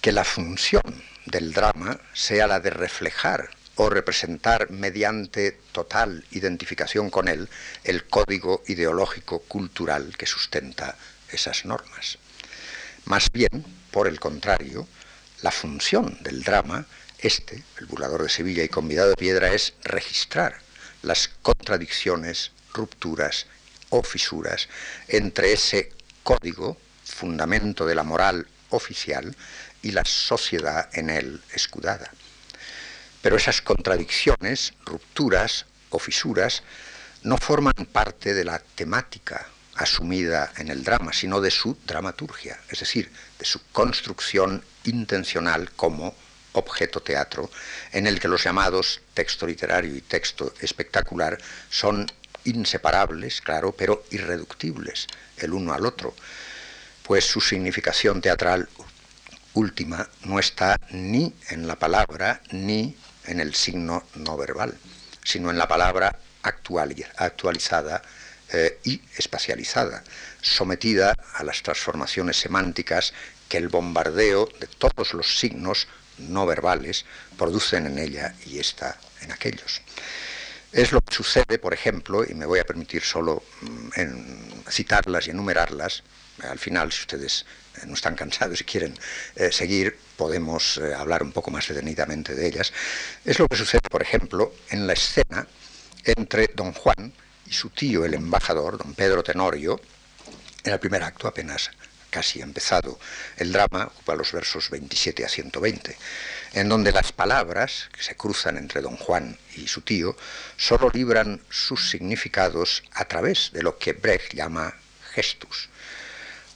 que la función del drama sea la de reflejar o representar mediante total identificación con él el código ideológico cultural que sustenta esas normas. Más bien, por el contrario, la función del drama este, el burlador de Sevilla y convidado de piedra, es registrar las contradicciones, rupturas o fisuras entre ese código, fundamento de la moral oficial, y la sociedad en él escudada. Pero esas contradicciones, rupturas o fisuras no forman parte de la temática asumida en el drama, sino de su dramaturgia, es decir, de su construcción intencional como objeto teatro, en el que los llamados texto literario y texto espectacular son inseparables, claro, pero irreductibles el uno al otro, pues su significación teatral última no está ni en la palabra ni en el signo no verbal, sino en la palabra actualizada eh, y espacializada, sometida a las transformaciones semánticas que el bombardeo de todos los signos no verbales producen en ella y esta en aquellos. Es lo que sucede, por ejemplo, y me voy a permitir solo mm, citarlas y enumerarlas, al final, si ustedes eh, no están cansados y quieren eh, seguir, podemos eh, hablar un poco más detenidamente de ellas. Es lo que sucede, por ejemplo, en la escena entre don Juan y su tío, el embajador, don Pedro Tenorio, en el primer acto, apenas casi empezado el drama, ocupa los versos 27 a 120 en donde las palabras que se cruzan entre don Juan y su tío solo libran sus significados a través de lo que Brecht llama gestus.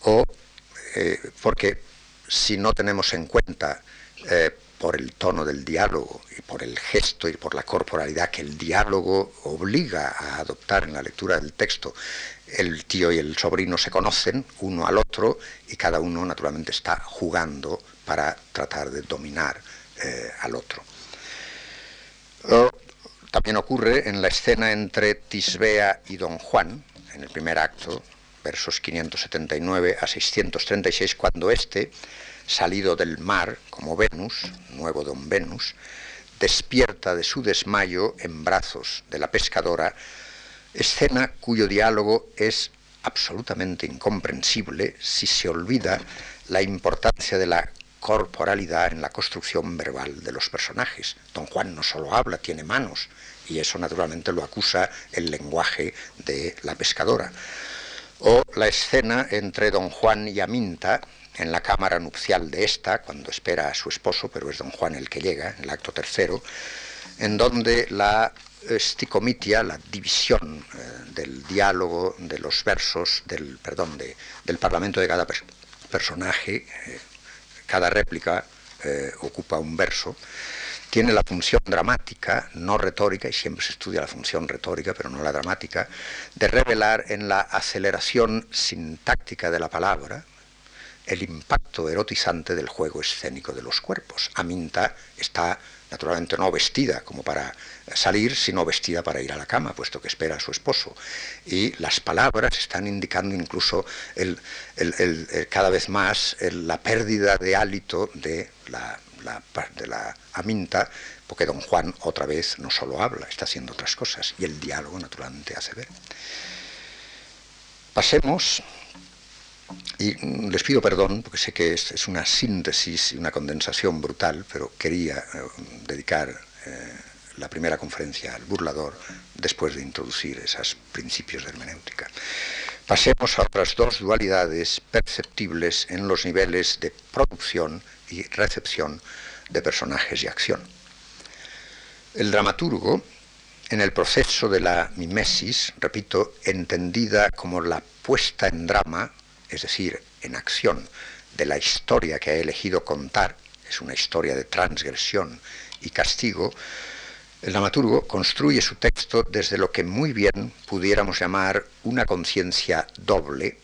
O eh, porque si no tenemos en cuenta eh, por el tono del diálogo y por el gesto y por la corporalidad que el diálogo obliga a adoptar en la lectura del texto, el tío y el sobrino se conocen uno al otro y cada uno naturalmente está jugando para tratar de dominar eh, al otro. también ocurre en la escena entre Tisbea y Don Juan, en el primer acto, versos 579 a 636, cuando éste, salido del mar como Venus, nuevo Don Venus, despierta de su desmayo en brazos de la pescadora, escena cuyo diálogo es absolutamente incomprensible si se olvida la importancia de la corporalidad en la construcción verbal de los personajes. Don Juan no solo habla, tiene manos, y eso naturalmente lo acusa el lenguaje de la pescadora. O la escena entre don Juan y Aminta en la cámara nupcial de esta, cuando espera a su esposo, pero es don Juan el que llega, en el acto tercero, en donde la sticomitia, la división eh, del diálogo, de los versos, del, perdón, del parlamento de cada personaje, eh, cada réplica eh, ocupa un verso, tiene la función dramática, no retórica, y siempre se estudia la función retórica, pero no la dramática, de revelar en la aceleración sintáctica de la palabra el impacto erotizante del juego escénico de los cuerpos. Aminta está naturalmente no vestida como para salir, sino vestida para ir a la cama, puesto que espera a su esposo. Y las palabras están indicando incluso cada vez más la pérdida de hálito de la, de la aminta, porque don Juan otra vez no solo habla, está haciendo otras cosas, y el diálogo naturalmente hace ver. Pasemos y les pido perdón, porque sé que es, una síntesis y una condensación brutal, pero quería eh, dedicar eh, la primera conferencia al burlador después de introducir esos principios de hermenéutica. Pasemos a otras dos dualidades perceptibles en los niveles de producción y recepción de personajes y acción. El dramaturgo, en el proceso de la mimesis, repito, entendida como la puesta en drama es decir, en acción, de la historia que ha elegido contar, es una historia de transgresión y castigo, el dramaturgo construye su texto desde lo que muy bien pudiéramos llamar una conciencia doble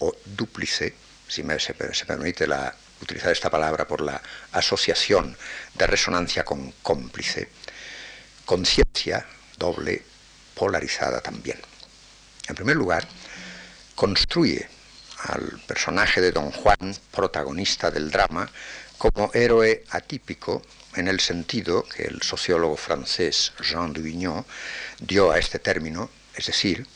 o dúplice, si me, se, permite la, utilizar esta palabra por la asociación de resonancia con cómplice, conciencia doble polarizada también. En primer lugar, construye al personaje de Don Juan, protagonista del drama, como héroe atípico en el sentido que el sociólogo francés Jean Duvignon dio a este término, es decir,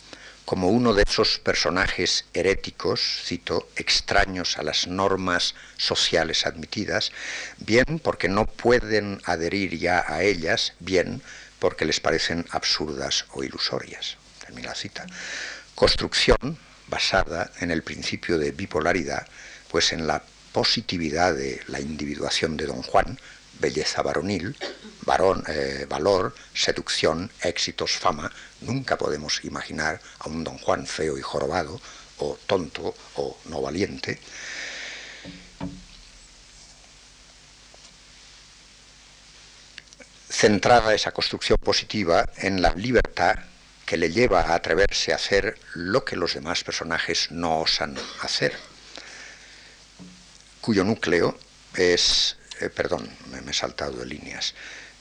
como uno de esos personajes heréticos, cito, extraños a las normas sociales admitidas, bien porque no pueden adherir ya a ellas, bien porque les parecen absurdas o ilusorias. Termina la cita. Construcción, basada en el principio de bipolaridad, pues en la positividad de la individuación de don Juan, belleza varonil, varón, eh, valor, seducción, éxitos, fama, nunca podemos imaginar a un don Juan feo y jorobado, o tonto, o no valiente. Centrada esa construcción positiva en la libertad que le lleva a atreverse a hacer lo que los demás personajes no osan hacer, cuyo núcleo es, eh, perdón, me, he saltado de líneas,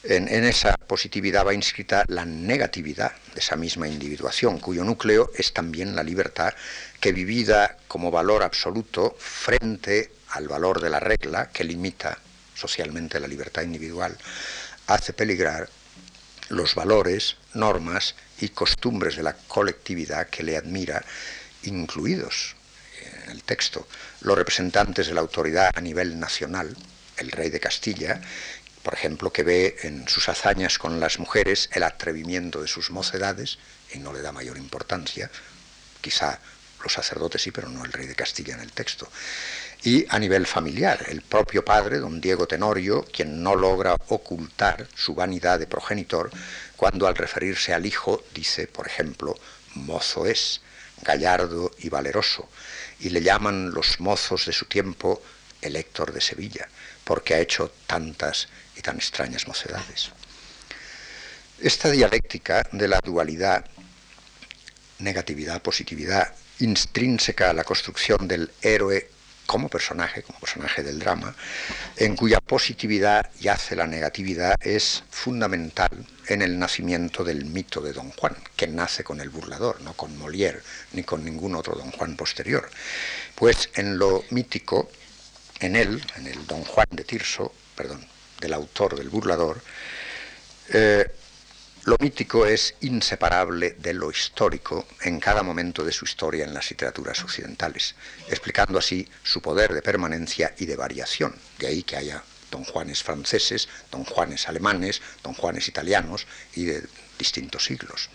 en, en, esa positividad va inscrita la negatividad de esa misma individuación, cuyo núcleo es también la libertad que vivida como valor absoluto frente al valor de la regla que limita socialmente la libertad individual, hace peligrar los valores, normas y costumbres de la colectividad que le admira, incluidos en el texto los representantes de la autoridad a nivel nacional, el rey de Castilla, por ejemplo, que ve en sus hazañas con las mujeres el atrevimiento de sus mocedades y no le da mayor importancia, quizá los sacerdotes sí, pero no el rey de Castilla en el texto. Y a nivel familiar, el propio padre, don Diego Tenorio, quien no logra ocultar su vanidad de progenitor, cuando al referirse al hijo dice, por ejemplo, mozo es, gallardo y valeroso, y le llaman los mozos de su tiempo el Héctor de Sevilla, porque ha hecho tantas y tan extrañas mocedades. Esta dialéctica de la dualidad, negatividad, positividad, intrínseca a la construcción del héroe como personaje, como personaje del drama, en cuya positividad yace la negatividad, es fundamental en el nacimiento del mito de Don Juan, que nace con el burlador, no con Molière ni con ningún otro Don Juan posterior. Pues en lo mítico, en él, en el Don Juan de Tirso, perdón, del autor del burlador, eh, lo mítico es inseparable de lo histórico en cada momento de su historia en las literaturas occidentales, explicando así su poder de permanencia y de variación. De ahí que haya don Juanes franceses, don Juanes alemanes, don Juanes italianos y de distintos siglos.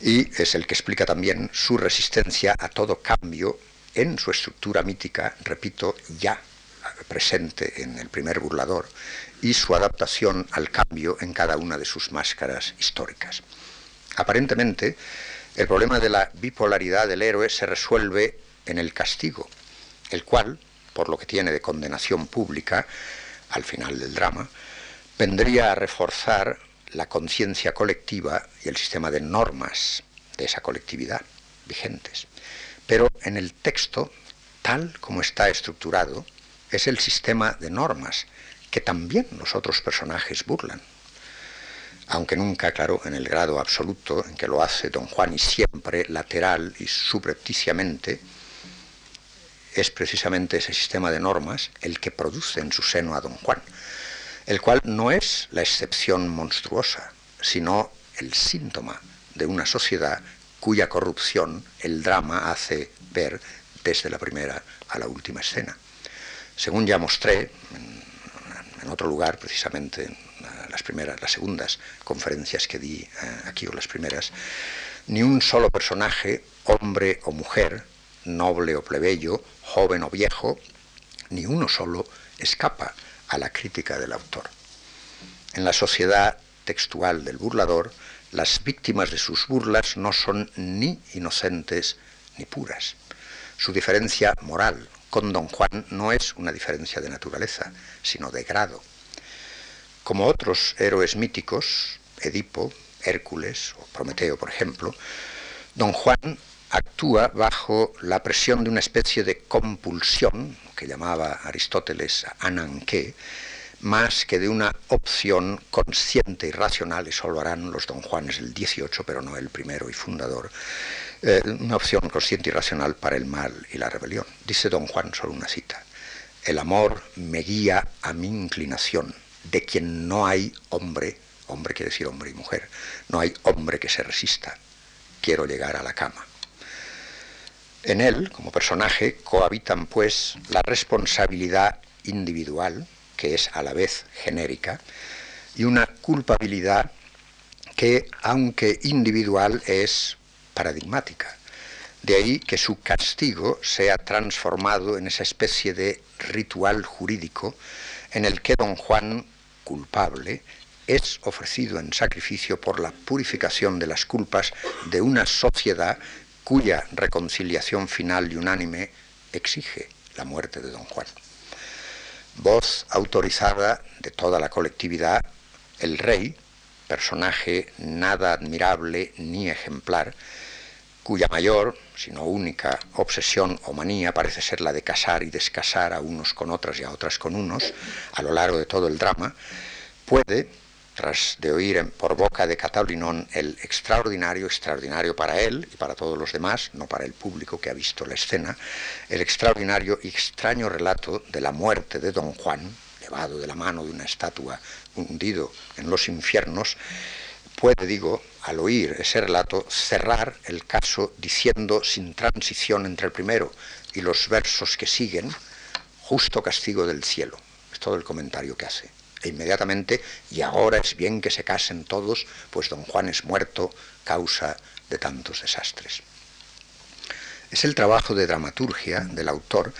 Y es el que explica también su resistencia a todo cambio en su estructura mítica, repito, ya presente en el primer burlador, y su adaptación al cambio en cada una de sus máscaras históricas. Aparentemente, el problema de la bipolaridad del héroe se resuelve en el castigo, el cual, por lo que tiene de condenación pública, al final del drama, vendría a reforzar la conciencia colectiva y el sistema de normas de esa colectividad vigentes. Pero en el texto, tal como está estructurado, es el sistema de normas que también los otros personajes burlan. Aunque nunca, claro, en el grado absoluto en que lo hace don Juan y siempre lateral y subrepticiamente, es precisamente ese sistema de normas el que produce en su seno a don Juan, el cual no es la excepción monstruosa, sino el síntoma de una sociedad cuya corrupción el drama hace ver desde la primera a la última escena. Según ya mostré en, otro lugar, precisamente en las primeras, las segundas conferencias que di eh, aquí o las primeras, ni un solo personaje, hombre o mujer, noble o plebeyo, joven o viejo, ni uno solo escapa a la crítica del autor. En la sociedad textual del burlador, las víctimas de sus burlas no son ni inocentes ni puras. Su diferencia moral con don Juan no es una diferencia de naturaleza, sino de grado. Como otros héroes míticos, Edipo, Hércules o Prometeo, por ejemplo, don Juan actúa bajo la presión de una especie de compulsión, que llamaba Aristóteles ananque, más que de una opción consciente y racional, eso lo harán los don Juanes del 18, pero no el primero y fundador, eh, una opción consciente y racional para el mal y la rebelión. Dice don Juan, solo una cita, el amor me guía a mi inclinación, de quien no hay hombre, hombre quiere decir hombre y mujer, no hay hombre que se resista, quiero llegar a la cama. En él, como personaje, cohabitan pues la responsabilidad individual, que es a la vez genérica, y una culpabilidad que, aunque individual, es paradigmática. De ahí que su castigo sea transformado en esa especie de ritual jurídico en el que don Juan, culpable, es ofrecido en sacrificio por la purificación de las culpas de una sociedad cuya reconciliación final y unánime exige la muerte de don Juan. Voz autorizada de toda la colectividad, el rey, personaje nada admirable ni ejemplar, cuya mayor, si no única, obsesión o manía parece ser la de casar y descasar a unos con otras y a otras con unos, a lo largo de todo el drama, puede, tras de oír por boca de Catalinón el extraordinario, extraordinario para él y para todos los demás, no para el público que ha visto la escena, el extraordinario y extraño relato de la muerte de don Juan, llevado de la mano de una estatua hundido en los infiernos, puede, digo, al oír ese relato, cerrar el caso diciendo sin transición entre el primero y los versos que siguen, justo castigo del cielo. Es todo el comentario que hace. E inmediatamente, y ahora es bien que se casen todos, pues don Juan es muerto, causa de tantos desastres. Es el trabajo de dramaturgia del autor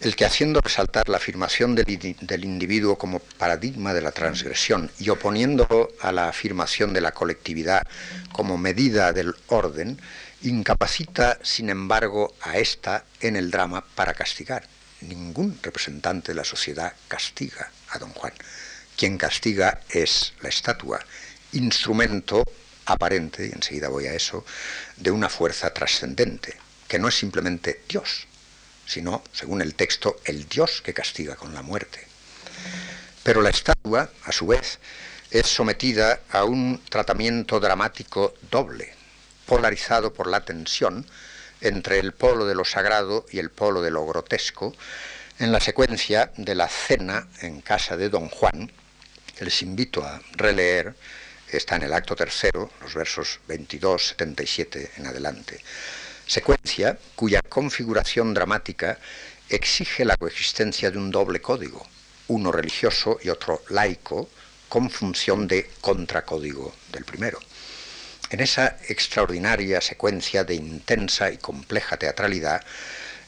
el que haciendo resaltar la afirmación del, individuo como paradigma de la transgresión y oponiéndolo a la afirmación de la colectividad como medida del orden, incapacita, sin embargo, a ésta en el drama para castigar. Ningún representante de la sociedad castiga a don Juan. Quien castiga es la estatua, instrumento aparente, y enseguida voy a eso, de una fuerza trascendente, que no es simplemente Dios, sino, según el texto, el Dios que castiga con la muerte. Pero la estatua, a su vez, es sometida a un tratamiento dramático doble, polarizado por la tensión entre el polo de lo sagrado y el polo de lo grotesco, en la secuencia de la cena en casa de don Juan, que les invito a releer, está en el acto tercero, los versos 22, 77 en adelante secuencia cuya configuración dramática exige la coexistencia de un doble código, uno religioso y otro laico, con función de contracódigo del primero. En esa extraordinaria secuencia de intensa y compleja teatralidad,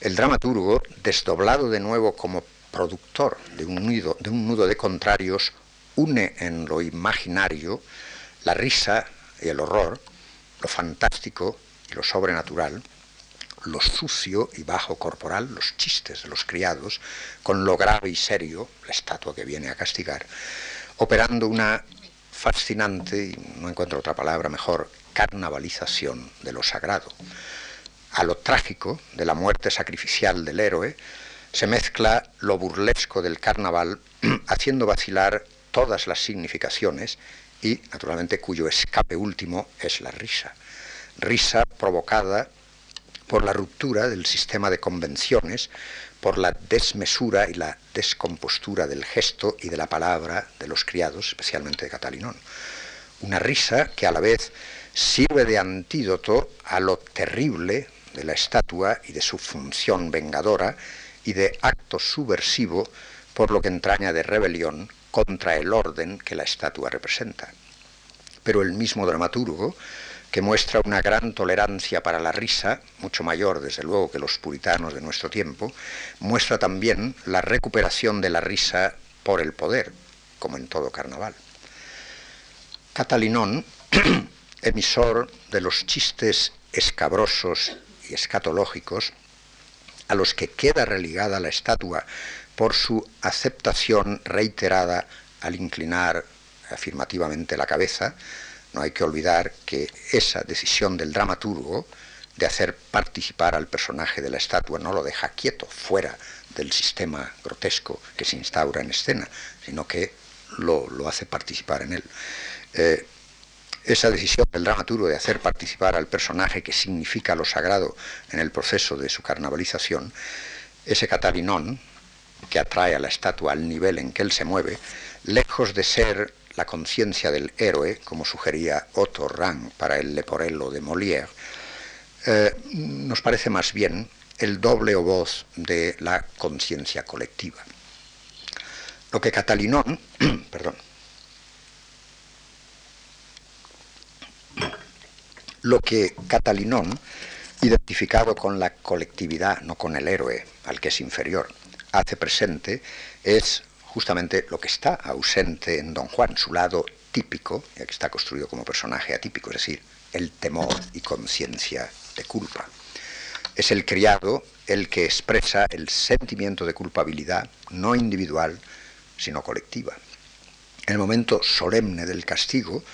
el dramaturgo, desdoblado de nuevo como productor de un nudo de, un nudo de contrarios, une en lo imaginario la risa y el horror, lo fantástico lo sobrenatural, lo sucio y bajo corporal, los chistes de los criados, con lo grave y serio, la estatua que viene a castigar, operando una fascinante, no encuentro otra palabra mejor, carnavalización de lo sagrado. A lo trágico de la muerte sacrificial del héroe se mezcla lo burlesco del carnaval, [clears throat] haciendo vacilar todas las significaciones y, naturalmente, cuyo escape último es la risa risa provocada por la ruptura del sistema de convenciones, por la desmesura y la descompostura del gesto y de la palabra de los criados, especialmente de Catalinón. Una risa que a la vez sirve de antídoto a lo terrible de la estatua y de su función vengadora y de acto subversivo por lo que entraña de rebelión contra el orden que la estatua representa. Pero el mismo dramaturgo que muestra una gran tolerancia para la risa, mucho mayor desde luego que los puritanos de nuestro tiempo, muestra también la recuperación de la risa por el poder, como en todo carnaval. Catalinón, [clears throat] emisor de los chistes escabrosos y escatológicos, a los que queda religada la estatua por su aceptación reiterada al inclinar afirmativamente la cabeza, no hay que olvidar que esa decisión del dramaturgo de hacer participar al personaje de la estatua no lo deja quieto, fuera del sistema grotesco que se instaura en escena, sino que lo, hace participar en él. Eh, esa decisión del dramaturgo de hacer participar al personaje que significa lo sagrado en el proceso de su carnavalización, ese catalinón que atrae a la estatua al nivel en que él se mueve, lejos de ser la conciencia del héroe, como sugería Otto Rang para el Leporello de Molière, eh, nos parece más bien el doble o voz de la conciencia colectiva. Lo que Catalinón, [clears throat] perdón, lo que Catalinón, identificado con la colectividad, no con el héroe, al que es inferior, hace presente, es justamente lo que está ausente en Don Juan, su lado típico, ya que está construido como personaje atípico, es decir, el temor y conciencia de culpa. Es el criado el que expresa el sentimiento de culpabilidad, no individual, sino colectiva. En el momento solemne del castigo,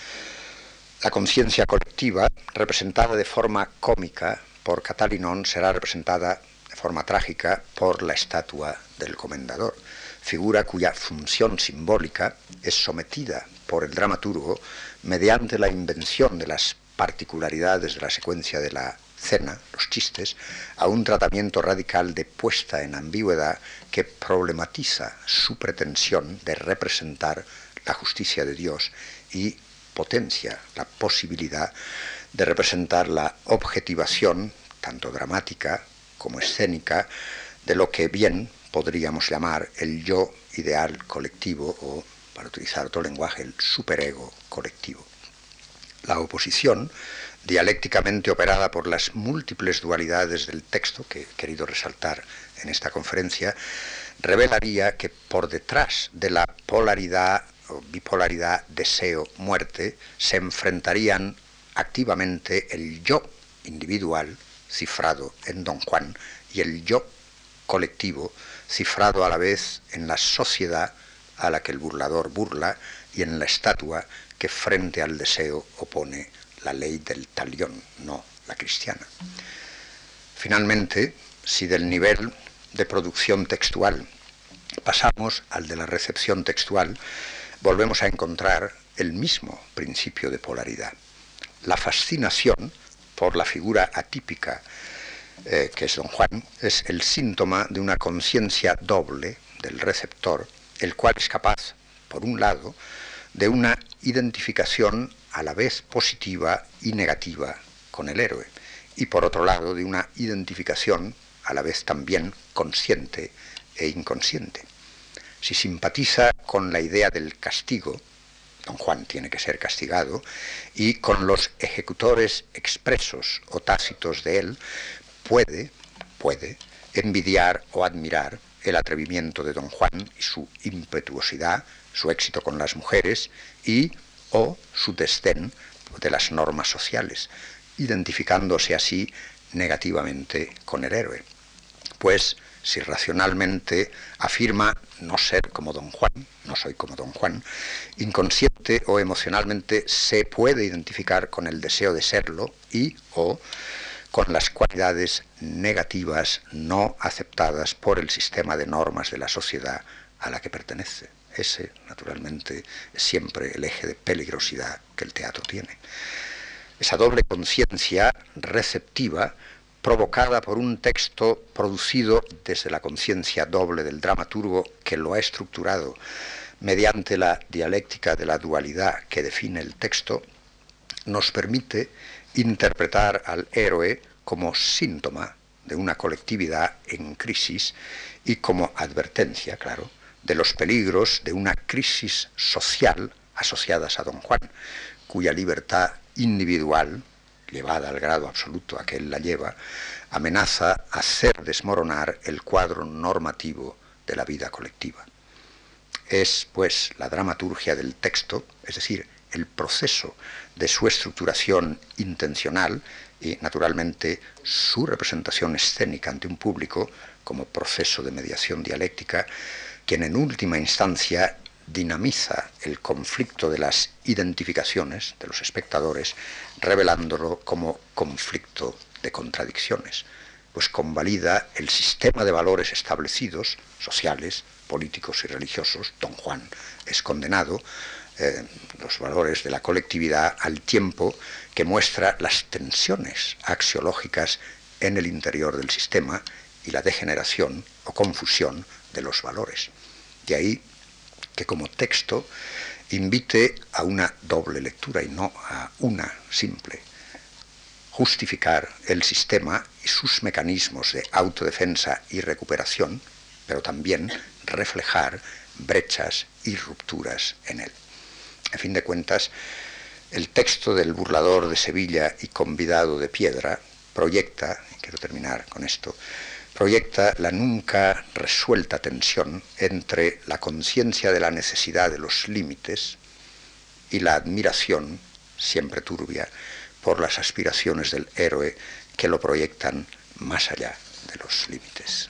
la conciencia colectiva, representada de forma cómica por Catalinón, será representada de forma trágica por la estatua del comendador figura cuya función simbólica es sometida por el dramaturgo mediante la invención de las particularidades de la secuencia de la cena, los chistes, a un tratamiento radical de puesta en ambigüedad que problematiza su pretensión de representar la justicia de Dios y potencia la posibilidad de representar la objetivación, tanto dramática como escénica, de lo que bien podríamos llamar el yo ideal colectivo o, para utilizar otro lenguaje, el superego colectivo. La oposición, dialécticamente operada por las múltiples dualidades del texto que he querido resaltar en esta conferencia, revelaría que por detrás de la polaridad o bipolaridad deseo-muerte se enfrentarían activamente el yo individual, cifrado en Don Juan, y el yo colectivo, cifrado a la vez en la sociedad a la que el burlador burla y en la estatua que frente al deseo opone la ley del talión, no la cristiana. Finalmente, si del nivel de producción textual pasamos al de la recepción textual, volvemos a encontrar el mismo principio de polaridad. La fascinación por la figura atípica eh, que es don Juan es el síntoma de una conciencia doble del receptor, el cual es capaz, por un lado, de una identificación a la vez positiva y negativa con el héroe, y por otro lado de una identificación a la vez también consciente e inconsciente. Si simpatiza con la idea del castigo, don Juan tiene que ser castigado, y con los ejecutores expresos o tácitos de él, puede, puede envidiar o admirar el atrevimiento de don Juan y su impetuosidad, su éxito con las mujeres y o su desdén de las normas sociales, identificándose así negativamente con el héroe. Pues si racionalmente afirma no ser como don Juan, no soy como don Juan, inconsciente o emocionalmente se puede identificar con el deseo de serlo y o con las cualidades negativas no aceptadas por el sistema de normas de la sociedad a la que pertenece. Ese, naturalmente, es siempre el eje de peligrosidad que el teatro tiene. Esa doble conciencia receptiva provocada por un texto producido desde la conciencia doble del dramaturgo que lo ha estructurado mediante la dialéctica de la dualidad que define el texto, nos permite interpretar al héroe como síntoma de una colectividad en crisis y como advertencia, claro, de los peligros de una crisis social asociadas a don Juan, cuya libertad individual llevada al grado absoluto a que él la lleva, amenaza hacer desmoronar el cuadro normativo de la vida colectiva. Es, pues, la dramaturgia del texto, es decir, el proceso de su estructuración intencional y, naturalmente, su representación escénica ante un público como proceso de mediación dialéctica, quien en última instancia dinamiza el conflicto de las identificaciones de los espectadores, revelándolo como conflicto de contradicciones, pues convalida el sistema de valores establecidos, sociales, políticos y religiosos, don Juan es condenado, eh, los valores de la colectividad al tiempo que muestra las tensiones axiológicas en el interior del sistema y la degeneración o confusión de los valores. De ahí que como texto invite a una doble lectura y no a una simple. Justificar el sistema y sus mecanismos de autodefensa y recuperación, pero también reflejar brechas y rupturas en él. A fin de cuentas, el texto del burlador de Sevilla y convidado de piedra proyecta, y quiero terminar con esto, proyecta la nunca resuelta tensión entre la conciencia de la necesidad de los límites y la admiración, siempre turbia, por las aspiraciones del héroe que lo proyectan más allá de los límites.